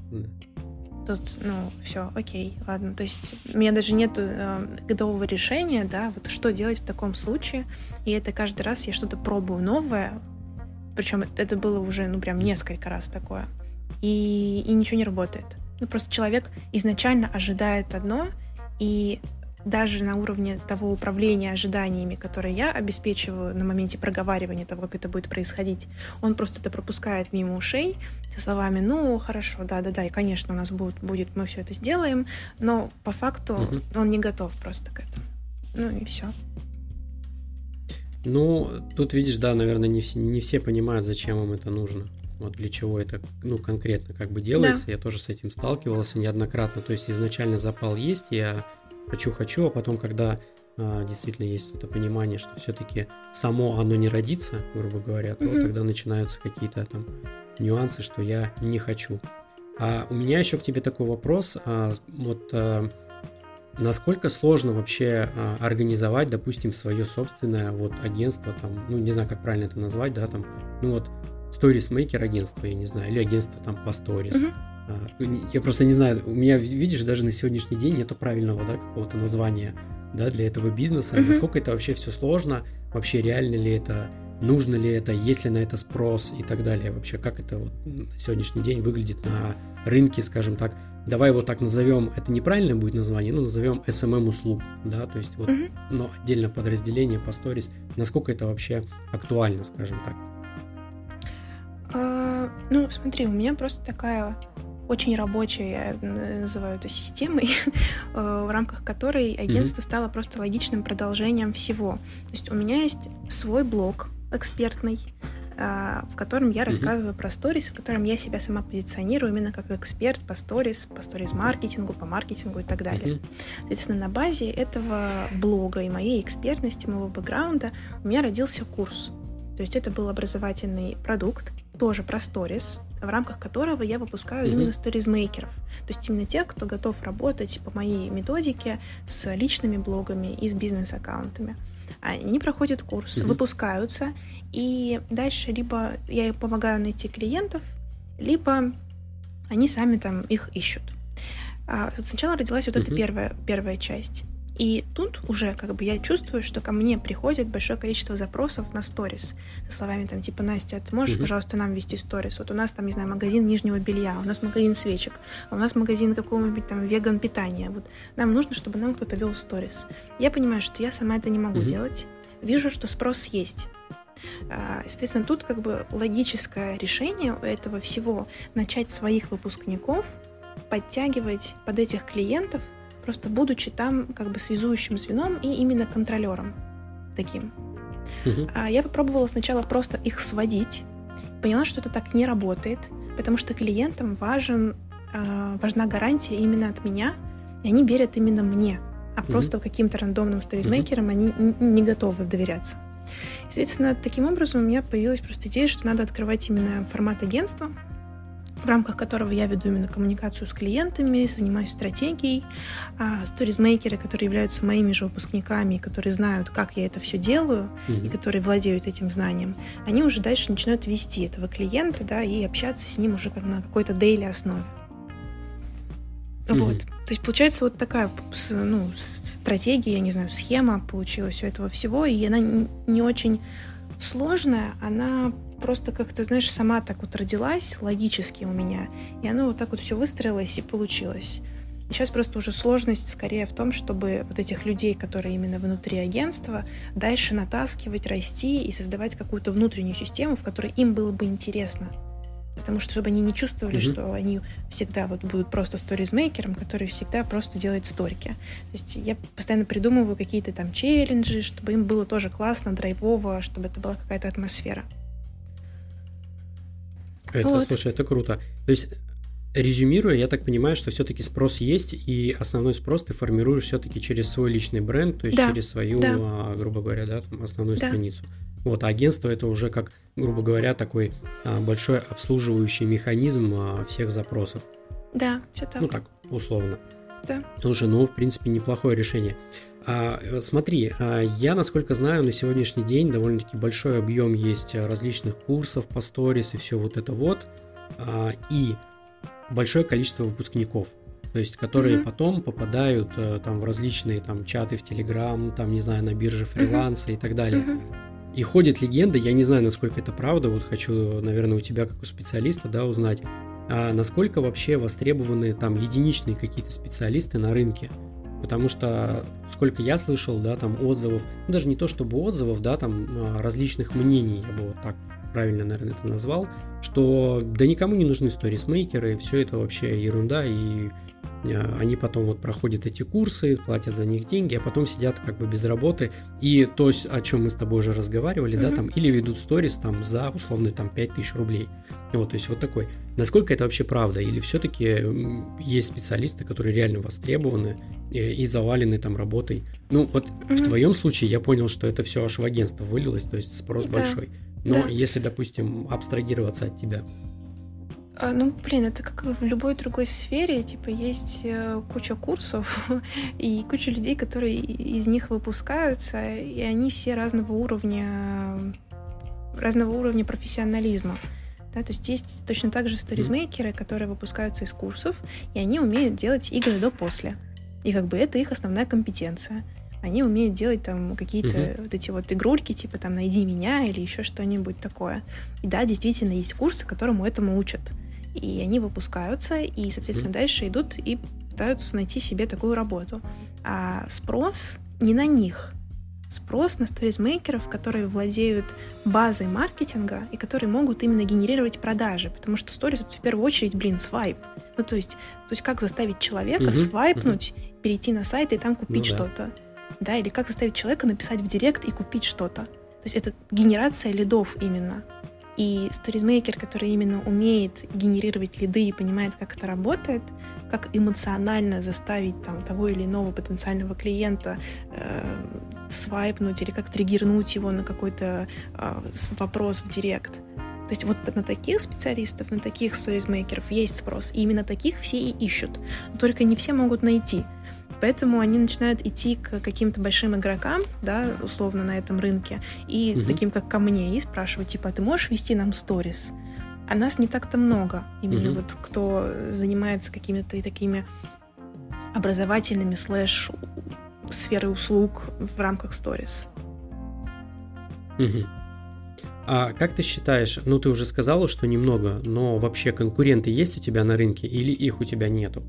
Тут, ну, все, окей, ладно. То есть у меня даже нет э, готового решения, да, вот что делать в таком случае. И это каждый раз я что-то пробую новое. Причем это было уже, ну, прям несколько раз такое. И, и ничего не работает. Ну, просто человек изначально ожидает одно, и даже на уровне того управления ожиданиями, которые я обеспечиваю на моменте проговаривания того, как это будет происходить, он просто это пропускает мимо ушей со словами, ну, хорошо, да-да-да, и, конечно, у нас будет, будет мы все это сделаем, но по факту угу. он не готов просто к этому. Ну и все. Ну, тут видишь, да, наверное, не все, не все понимают, зачем им это нужно вот для чего это ну, конкретно как бы делается. Да. Я тоже с этим сталкивался неоднократно. То есть изначально запал есть, я хочу-хочу, а потом, когда а, действительно есть это понимание, что все-таки само оно не родится, грубо говоря, то mm тогда начинаются какие-то там нюансы, что я не хочу. А у меня еще к тебе такой вопрос. А, вот а, насколько сложно вообще а, организовать, допустим, свое собственное вот агентство, там, ну не знаю, как правильно это назвать, да, там, ну вот сторисмейкер агентство, я не знаю, или агентство там по сторис. Угу. Я просто не знаю, у меня, видишь, даже на сегодняшний день нету правильного, да, какого-то названия, да, для этого бизнеса. Угу. Насколько это вообще все сложно, вообще реально ли это, нужно ли это, есть ли на это спрос и так далее. Вообще, как это вот на сегодняшний день выглядит на рынке, скажем так. Давай его так назовем, это неправильное будет название, ну, назовем SMM услуг, да, то есть вот, угу. но отдельно подразделение по сторис, насколько это вообще актуально, скажем так. А, ну, смотри, у меня просто такая очень рабочая, я называю это системой, э, в рамках которой агентство mm-hmm. стало просто логичным продолжением всего. То есть у меня есть свой блог экспертный, а, в котором я рассказываю про сторис, в котором я себя сама позиционирую именно как эксперт по сторис, по сторис-маркетингу, по маркетингу и так далее. Соответственно, на базе этого блога и моей экспертности, моего бэкграунда у меня родился курс. То есть это был образовательный продукт, тоже про сторис, в рамках которого я выпускаю mm-hmm. именно сторизмейкеров. То есть именно тех, кто готов работать по моей методике с личными блогами и с бизнес-аккаунтами. Они проходят курс, mm-hmm. выпускаются, и дальше либо я им помогаю найти клиентов, либо они сами там их ищут. А, вот сначала родилась вот mm-hmm. эта первая, первая часть. И тут уже как бы я чувствую, что ко мне приходит большое количество запросов на сторис со словами там типа Настя, ты можешь, mm-hmm. пожалуйста, нам вести сторис? Вот у нас там, не знаю, магазин нижнего белья, у нас магазин свечек, а у нас магазин какого-нибудь там веган питания. Вот нам нужно, чтобы нам кто-то вел сторис. Я понимаю, что я сама это не могу mm-hmm. делать. Вижу, что спрос есть. А, соответственно, тут как бы логическое решение у этого всего начать своих выпускников подтягивать под этих клиентов просто будучи там как бы связующим звеном и именно контролером таким. Угу. А я попробовала сначала просто их сводить, поняла, что это так не работает, потому что клиентам важен, э, важна гарантия именно от меня, и они верят именно мне, а угу. просто каким-то рандомным сторизмейкерам угу. они не готовы доверяться. И, соответственно, таким образом у меня появилась просто идея, что надо открывать именно формат агентства, в рамках которого я веду именно коммуникацию с клиентами, занимаюсь стратегией. А сторизмейкеры, которые являются моими же выпускниками, которые знают, как я это все делаю, mm-hmm. и которые владеют этим знанием, они уже дальше начинают вести этого клиента, да, и общаться с ним уже как на какой-то дейли основе. Mm-hmm. Вот. То есть получается вот такая ну, стратегия, я не знаю, схема получилась у этого всего, и она не очень сложная, она просто как-то, знаешь, сама так вот родилась логически у меня, и оно вот так вот все выстроилось и получилось. И сейчас просто уже сложность скорее в том, чтобы вот этих людей, которые именно внутри агентства, дальше натаскивать, расти и создавать какую-то внутреннюю систему, в которой им было бы интересно. Потому что чтобы они не чувствовали, mm-hmm. что они всегда вот будут просто сторизмейкером, который всегда просто делает сторики. То есть я постоянно придумываю какие-то там челленджи, чтобы им было тоже классно, драйвово, чтобы это была какая-то атмосфера. Это, вот. слушай, это круто. То есть, резюмируя, я так понимаю, что все-таки спрос есть, и основной спрос ты формируешь все-таки через свой личный бренд, то есть да. через свою, да. А, грубо говоря, да, там, основную да. страницу. Вот, а агентство это уже как, грубо говоря, такой а, большой обслуживающий механизм а, всех запросов. Да, все так. Ну так, условно. Да. Слушай, ну, в принципе, неплохое решение. А, смотри, а, я, насколько знаю, на сегодняшний день довольно-таки большой объем есть различных курсов по сторис и все вот это вот, а, и большое количество выпускников, то есть которые mm-hmm. потом попадают а, там в различные там чаты в Телеграм, там не знаю на бирже фриланса mm-hmm. и так далее. Mm-hmm. И ходит легенда, я не знаю, насколько это правда, вот хочу, наверное, у тебя как у специалиста, да, узнать, а насколько вообще востребованы там единичные какие-то специалисты на рынке. Потому что, сколько я слышал, да, там отзывов, ну даже не то чтобы отзывов, да, там а, различных мнений, я бы вот так правильно, наверное, это назвал, что да никому не нужны сторисмейкеры, все это вообще ерунда, и они потом вот проходят эти курсы, платят за них деньги, а потом сидят как бы без работы. И то, о чем мы с тобой уже разговаривали, mm-hmm. да, там, или ведут сторис там за условно там 5000 рублей. Вот, то есть вот такой. Насколько это вообще правда? Или все-таки есть специалисты, которые реально востребованы и, и завалены там работой? Ну, вот mm-hmm. в твоем случае я понял, что это все аж в агентство вылилось, то есть спрос да. большой. Но да. если, допустим, абстрагироваться от тебя, ну, блин, это как в любой другой сфере, типа, есть э, куча курсов и куча людей, которые из них выпускаются, и они все разного уровня, разного уровня профессионализма. Да, то есть есть точно так же сторизмейкеры, которые выпускаются из курсов, и они умеют делать игры до-после. И как бы это их основная компетенция. Они умеют делать там какие-то uh-huh. вот эти вот игрульки, типа там «Найди меня» или еще что-нибудь такое. И да, действительно есть курсы, которому этому учат и они выпускаются, и, соответственно, mm-hmm. дальше идут и пытаются найти себе такую работу. А спрос не на них. Спрос на сторизмейкеров, которые владеют базой маркетинга и которые могут именно генерировать продажи, потому что сторис это в первую очередь, блин, свайп. Ну, то есть, то есть как заставить человека uh-huh, свайпнуть, uh-huh. перейти на сайт и там купить ну, что-то. Да. да, или как заставить человека написать в директ и купить что-то. То есть это генерация лидов именно. И сторизмейкер, который именно умеет генерировать лиды и понимает, как это работает, как эмоционально заставить там того или иного потенциального клиента э, свайпнуть или как триггернуть его на какой-то э, вопрос в директ. То есть вот на таких специалистов, на таких сторизмейкеров есть спрос. И именно таких все и ищут. Только не все могут найти. Поэтому они начинают идти к каким-то большим игрокам, да, условно на этом рынке, и угу. таким как ко мне, и спрашивают, типа, а ты можешь вести нам сторис? А нас не так-то много, именно угу. вот кто занимается какими-то такими образовательными слэш сферой услуг в рамках сторис. Угу. А как ты считаешь, ну ты уже сказала, что немного, но вообще конкуренты есть у тебя на рынке или их у тебя нету?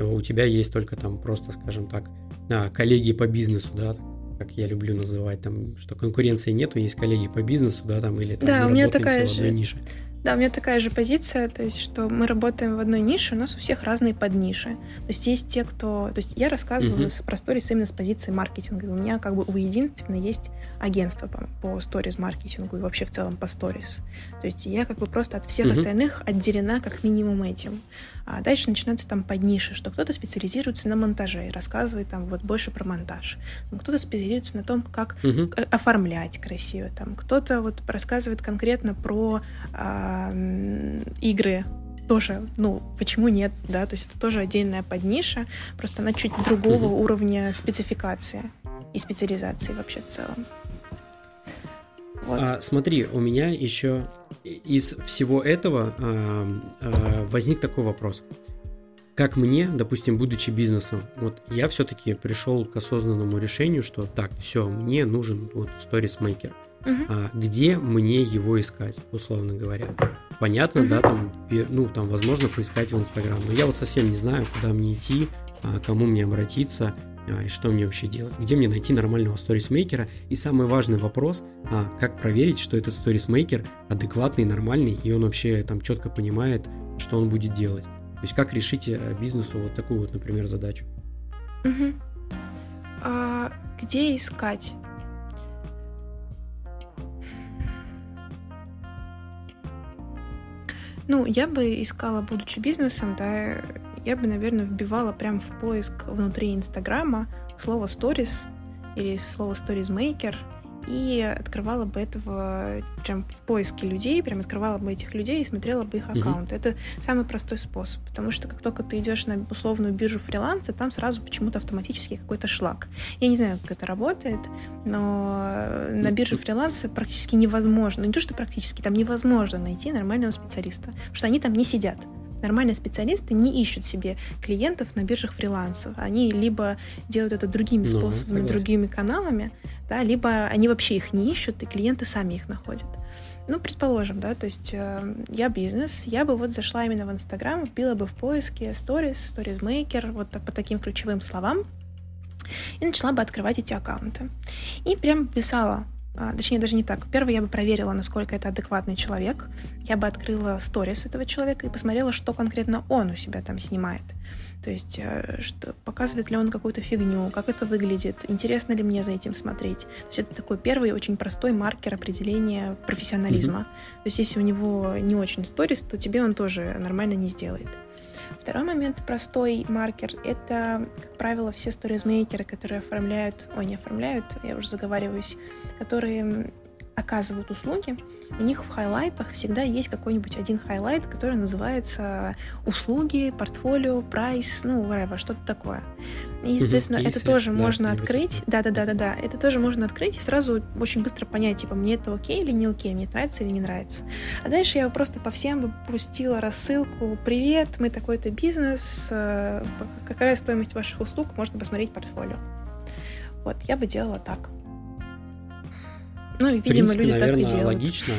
У тебя есть только там просто, скажем так, а, коллеги по бизнесу, да, как я люблю называть, там, что конкуренции нету, есть коллеги по бизнесу, да, там, или там, да, у меня такая же нише. Да, у меня такая же позиция, то есть, что мы работаем в одной нише, у нас у всех разные подниши. То есть есть те, кто... То есть я рассказываю uh-huh. про сторис именно с позиции маркетинга. У меня как бы у единственно есть агентство по, по сторис-маркетингу и вообще в целом по сторис. То есть я как бы просто от всех uh-huh. остальных отделена как минимум этим. А дальше начинаются там подниши, что кто-то специализируется на монтаже и рассказывает там вот больше про монтаж. Кто-то специализируется на том, как uh оформлять красиво. Там кто-то вот рассказывает конкретно про э, игры тоже, ну, почему нет, да, то есть это тоже отдельная подниша, просто она чуть другого uh уровня спецификации и специализации вообще в целом. Вот. А, смотри, у меня еще из всего этого а, а, возник такой вопрос. Как мне, допустим, будучи бизнесом, вот я все-таки пришел к осознанному решению, что так, все, мне нужен вот сторисмейкер. А где мне его искать, условно говоря? Понятно, uh-huh. да, там, ну, там, возможно, поискать в Инстаграм. Но я вот совсем не знаю, куда мне идти, а, кому мне обратиться. А, и что мне вообще делать, где мне найти нормального сторисмейкера, и самый важный вопрос, а, как проверить, что этот сторисмейкер адекватный, нормальный, и он вообще там четко понимает, что он будет делать. То есть как решить э, бизнесу вот такую вот, например, задачу. Угу. А, где искать? Ну, я бы искала, будучи бизнесом, да, я бы, наверное, вбивала прям в поиск внутри Инстаграма слово «сторис» или слово «сторизмейкер», и открывала бы этого прям в поиске людей, прям открывала бы этих людей и смотрела бы их аккаунт. Mm-hmm. Это самый простой способ, потому что как только ты идешь на условную биржу фриланса, там сразу почему-то автоматически какой-то шлак. Я не знаю, как это работает, но на бирже фриланса практически невозможно, не то что практически, там невозможно найти нормального специалиста, потому что они там не сидят нормальные специалисты не ищут себе клиентов на биржах фрилансов. Они либо делают это другими ну, способами, согласен. другими каналами, да, либо они вообще их не ищут, и клиенты сами их находят. Ну, предположим, да, то есть э, я бизнес, я бы вот зашла именно в Инстаграм, вбила бы в поиске Stories, Stories Maker, вот по таким ключевым словам, и начала бы открывать эти аккаунты. И прям писала а, точнее, даже не так. Первое, я бы проверила, насколько это адекватный человек. Я бы открыла сторис этого человека и посмотрела, что конкретно он у себя там снимает. То есть, э, что, показывает ли он какую-то фигню, как это выглядит, интересно ли мне за этим смотреть. То есть это такой первый очень простой маркер определения профессионализма. Mm-hmm. То есть если у него не очень сторис, то тебе он тоже нормально не сделает. Второй момент, простой маркер, это, как правило, все сторизмейкеры, которые оформляют, ой, не оформляют, я уже заговариваюсь, которые оказывают услуги, у них в хайлайтах всегда есть какой-нибудь один хайлайт, который называется услуги, портфолио, прайс, ну, whatever, что-то такое. И, естественно, Кейсы, это тоже да, можно открыть. Да-да-да-да-да. Это тоже можно открыть и сразу очень быстро понять, типа, мне это окей или не окей, мне нравится или не нравится. А дальше я просто по всем пустила рассылку «Привет, мы такой-то бизнес, э, какая стоимость ваших услуг, можно посмотреть портфолио». Вот, я бы делала так. Ну, и, видимо, принципе, люди наверное, так и делают. логично.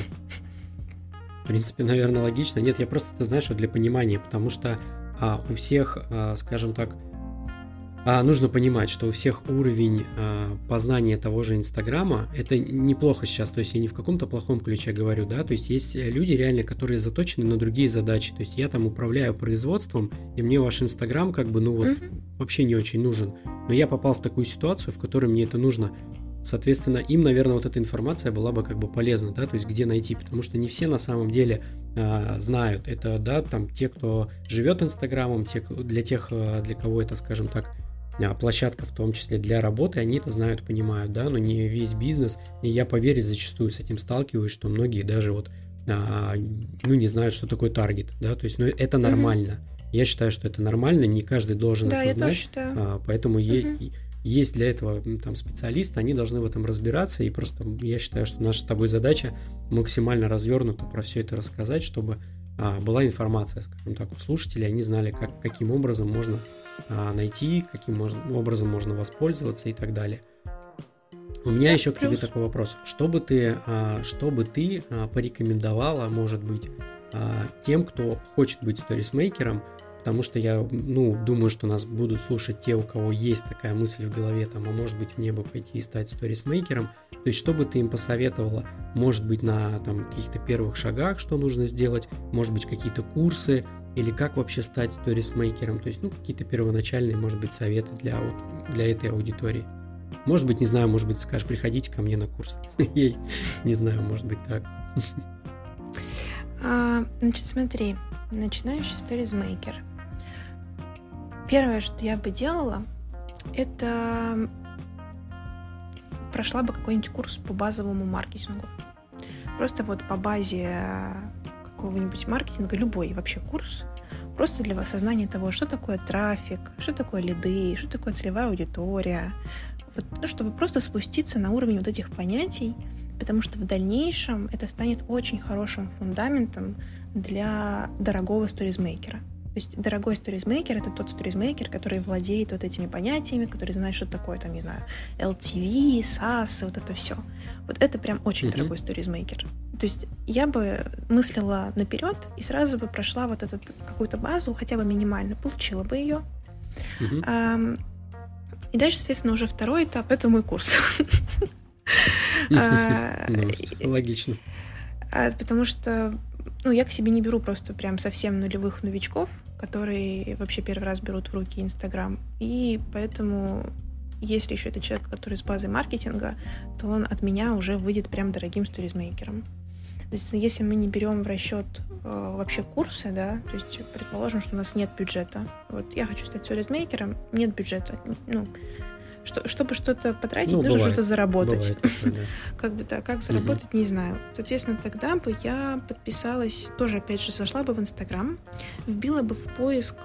В принципе, наверное, логично. Нет, я просто, ты знаешь, для понимания, потому что а, у всех, а, скажем так, а нужно понимать, что у всех уровень а, познания того же Инстаграма, это неплохо сейчас, то есть я не в каком-то плохом ключе говорю, да, то есть есть люди реально, которые заточены на другие задачи, то есть я там управляю производством, и мне ваш Инстаграм как бы, ну вот, mm-hmm. вообще не очень нужен, но я попал в такую ситуацию, в которой мне это нужно Соответственно, им, наверное, вот эта информация была бы как бы полезна, да, то есть где найти, потому что не все на самом деле а, знают. Это, да, там те, кто живет Инстаграмом, те, для тех, а, для кого это, скажем так, а, площадка в том числе для работы, они это знают, понимают, да, но не весь бизнес. И я, поверить, зачастую с этим сталкиваюсь, что многие даже вот, а, ну, не знают, что такое таргет, да, то есть, ну, это нормально. Mm-hmm. Я считаю, что это нормально, не каждый должен да, это знать, считаю. А, поэтому mm-hmm. е- есть для этого там специалисты, они должны в этом разбираться, и просто я считаю, что наша с тобой задача максимально развернуто про все это рассказать, чтобы а, была информация, скажем так, у слушателей, они знали, как, каким образом можно а, найти, каким можно, образом можно воспользоваться и так далее. У меня да, еще к тебе такой вопрос. Что бы ты, а, что бы ты а, порекомендовала, может быть, а, тем, кто хочет быть сторисмейкером, потому что я, ну, думаю, что нас будут слушать те, у кого есть такая мысль в голове, там, а может быть мне бы пойти и стать сторисмейкером. То есть, что бы ты им посоветовала, может быть, на там каких-то первых шагах, что нужно сделать, может быть, какие-то курсы, или как вообще стать сторисмейкером, то есть, ну, какие-то первоначальные, может быть, советы для, вот, для этой аудитории. Может быть, не знаю, может быть, скажешь, приходите ко мне на курс. Не знаю, может быть, так. А, значит, смотри, начинающий сторизмейкер – Первое, что я бы делала, это прошла бы какой-нибудь курс по базовому маркетингу. Просто вот по базе какого-нибудь маркетинга, любой вообще курс, просто для осознания того, что такое трафик, что такое лиды, что такое целевая аудитория, вот, ну, чтобы просто спуститься на уровень вот этих понятий, потому что в дальнейшем это станет очень хорошим фундаментом для дорогого сторизмейкера. То есть дорогой сторизмейкер — это тот сторизмейкер, который владеет вот этими понятиями, который знает, что такое, там, не знаю, LTV, SAS, вот это все. Вот это прям очень mm-hmm. дорогой сторизмейкер. То есть я бы мыслила наперед и сразу бы прошла вот эту какую-то базу, хотя бы минимально, получила бы ее. Mm-hmm. И дальше, соответственно, уже второй этап — это мой курс. А, ну, логично. А, потому что ну, я к себе не беру просто прям совсем нулевых новичков, которые вообще первый раз берут в руки Инстаграм. И поэтому, если еще это человек, который с базой маркетинга, то он от меня уже выйдет прям дорогим сторизмейкером. Если мы не берем в расчет э, вообще курсы, да, то есть предположим, что у нас нет бюджета. Вот я хочу стать сторизмейкером, нет бюджета. Ну, что, чтобы что-то потратить, ну, нужно что-то заработать. Бывает, как бы да, как заработать, угу. не знаю. Соответственно, тогда бы я подписалась, тоже опять же зашла бы в Инстаграм, вбила бы в поиск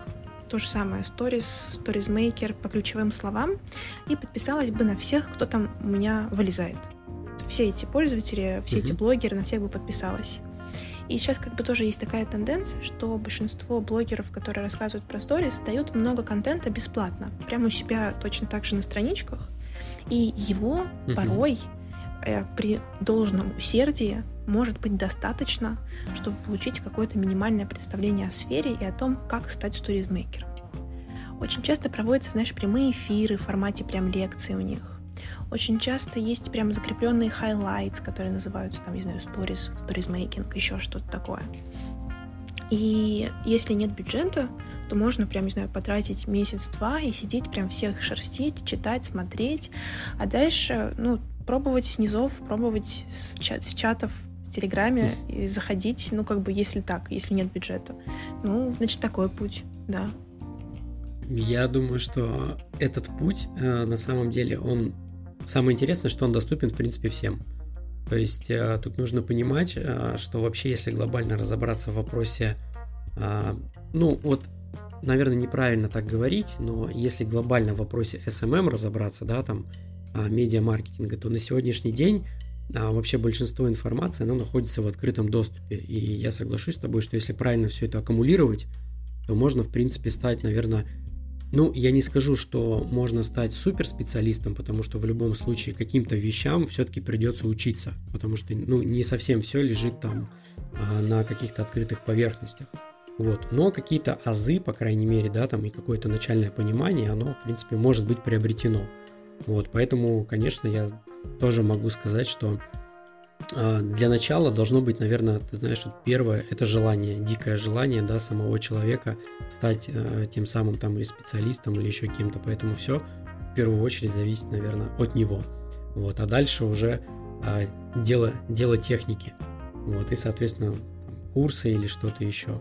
то же самое, Stories, Stories Maker по ключевым словам и подписалась бы на всех, кто там у меня вылезает. Все эти пользователи, все угу. эти блогеры, на всех бы подписалась. И сейчас как бы тоже есть такая тенденция, что большинство блогеров, которые рассказывают про сторис, дают много контента бесплатно, прямо у себя точно так же на страничках. И его угу. порой э, при должном усердии может быть достаточно, чтобы получить какое-то минимальное представление о сфере и о том, как стать сторизмейкером. Очень часто проводятся, знаешь, прямые эфиры в формате прям лекций у них. Очень часто есть прям закрепленные highlights, которые называются, там, не знаю, stories, stories making, еще что-то такое. И если нет бюджета, то можно прям, не знаю, потратить месяц-два и сидеть прям всех шерстить, читать, смотреть, а дальше, ну, пробовать с низов, пробовать с, чат, с чатов в Телеграме и заходить, ну, как бы, если так, если нет бюджета. Ну, значит, такой путь, да. Я думаю, что этот путь, э, на самом деле, он Самое интересное, что он доступен, в принципе, всем. То есть э, тут нужно понимать, э, что вообще, если глобально разобраться в вопросе, э, ну вот, наверное, неправильно так говорить, но если глобально в вопросе SMM разобраться, да, там, медиа-маркетинга, то на сегодняшний день вообще большинство информации, оно находится в открытом доступе. И я соглашусь с тобой, что если правильно все это аккумулировать, то можно, в принципе, стать, наверное, ну, я не скажу, что можно стать суперспециалистом, потому что в любом случае каким-то вещам все-таки придется учиться, потому что ну, не совсем все лежит там а, на каких-то открытых поверхностях. Вот. Но какие-то азы, по крайней мере, да, там и какое-то начальное понимание, оно, в принципе, может быть приобретено. Вот, поэтому, конечно, я тоже могу сказать, что для начала должно быть, наверное, ты знаешь, первое это желание, дикое желание, да, самого человека стать э, тем самым там или специалистом, или еще кем-то. Поэтому все в первую очередь зависит, наверное, от него. Вот, а дальше уже а, дело, дело техники. Вот, и, соответственно, курсы или что-то еще.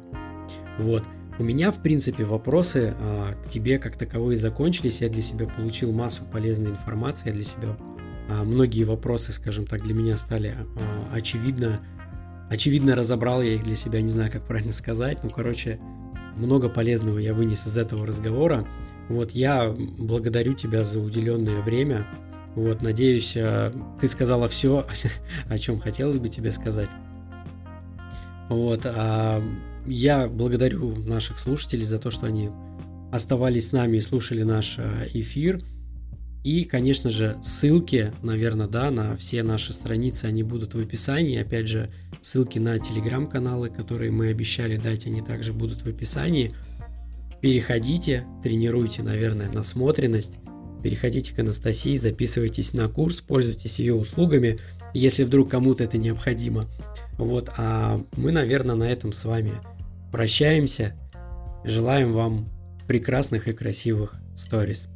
Вот. У меня, в принципе, вопросы а, к тебе как таковые закончились. Я для себя получил массу полезной информации. Я для себя а, многие вопросы, скажем так, для меня стали а, очевидно. Очевидно разобрал я их для себя, не знаю, как правильно сказать. Ну, короче, много полезного я вынес из этого разговора. Вот я благодарю тебя за уделенное время. Вот, надеюсь, а, ты сказала все, о чем хотелось бы тебе сказать. Вот, а я благодарю наших слушателей за то, что они оставались с нами и слушали наш а, эфир. И, конечно же, ссылки, наверное, да, на все наши страницы, они будут в описании. Опять же, ссылки на телеграм-каналы, которые мы обещали дать, они также будут в описании. Переходите, тренируйте, наверное, насмотренность. Переходите к Анастасии, записывайтесь на курс, пользуйтесь ее услугами, если вдруг кому-то это необходимо. Вот, а мы, наверное, на этом с вами прощаемся. Желаем вам прекрасных и красивых сторис.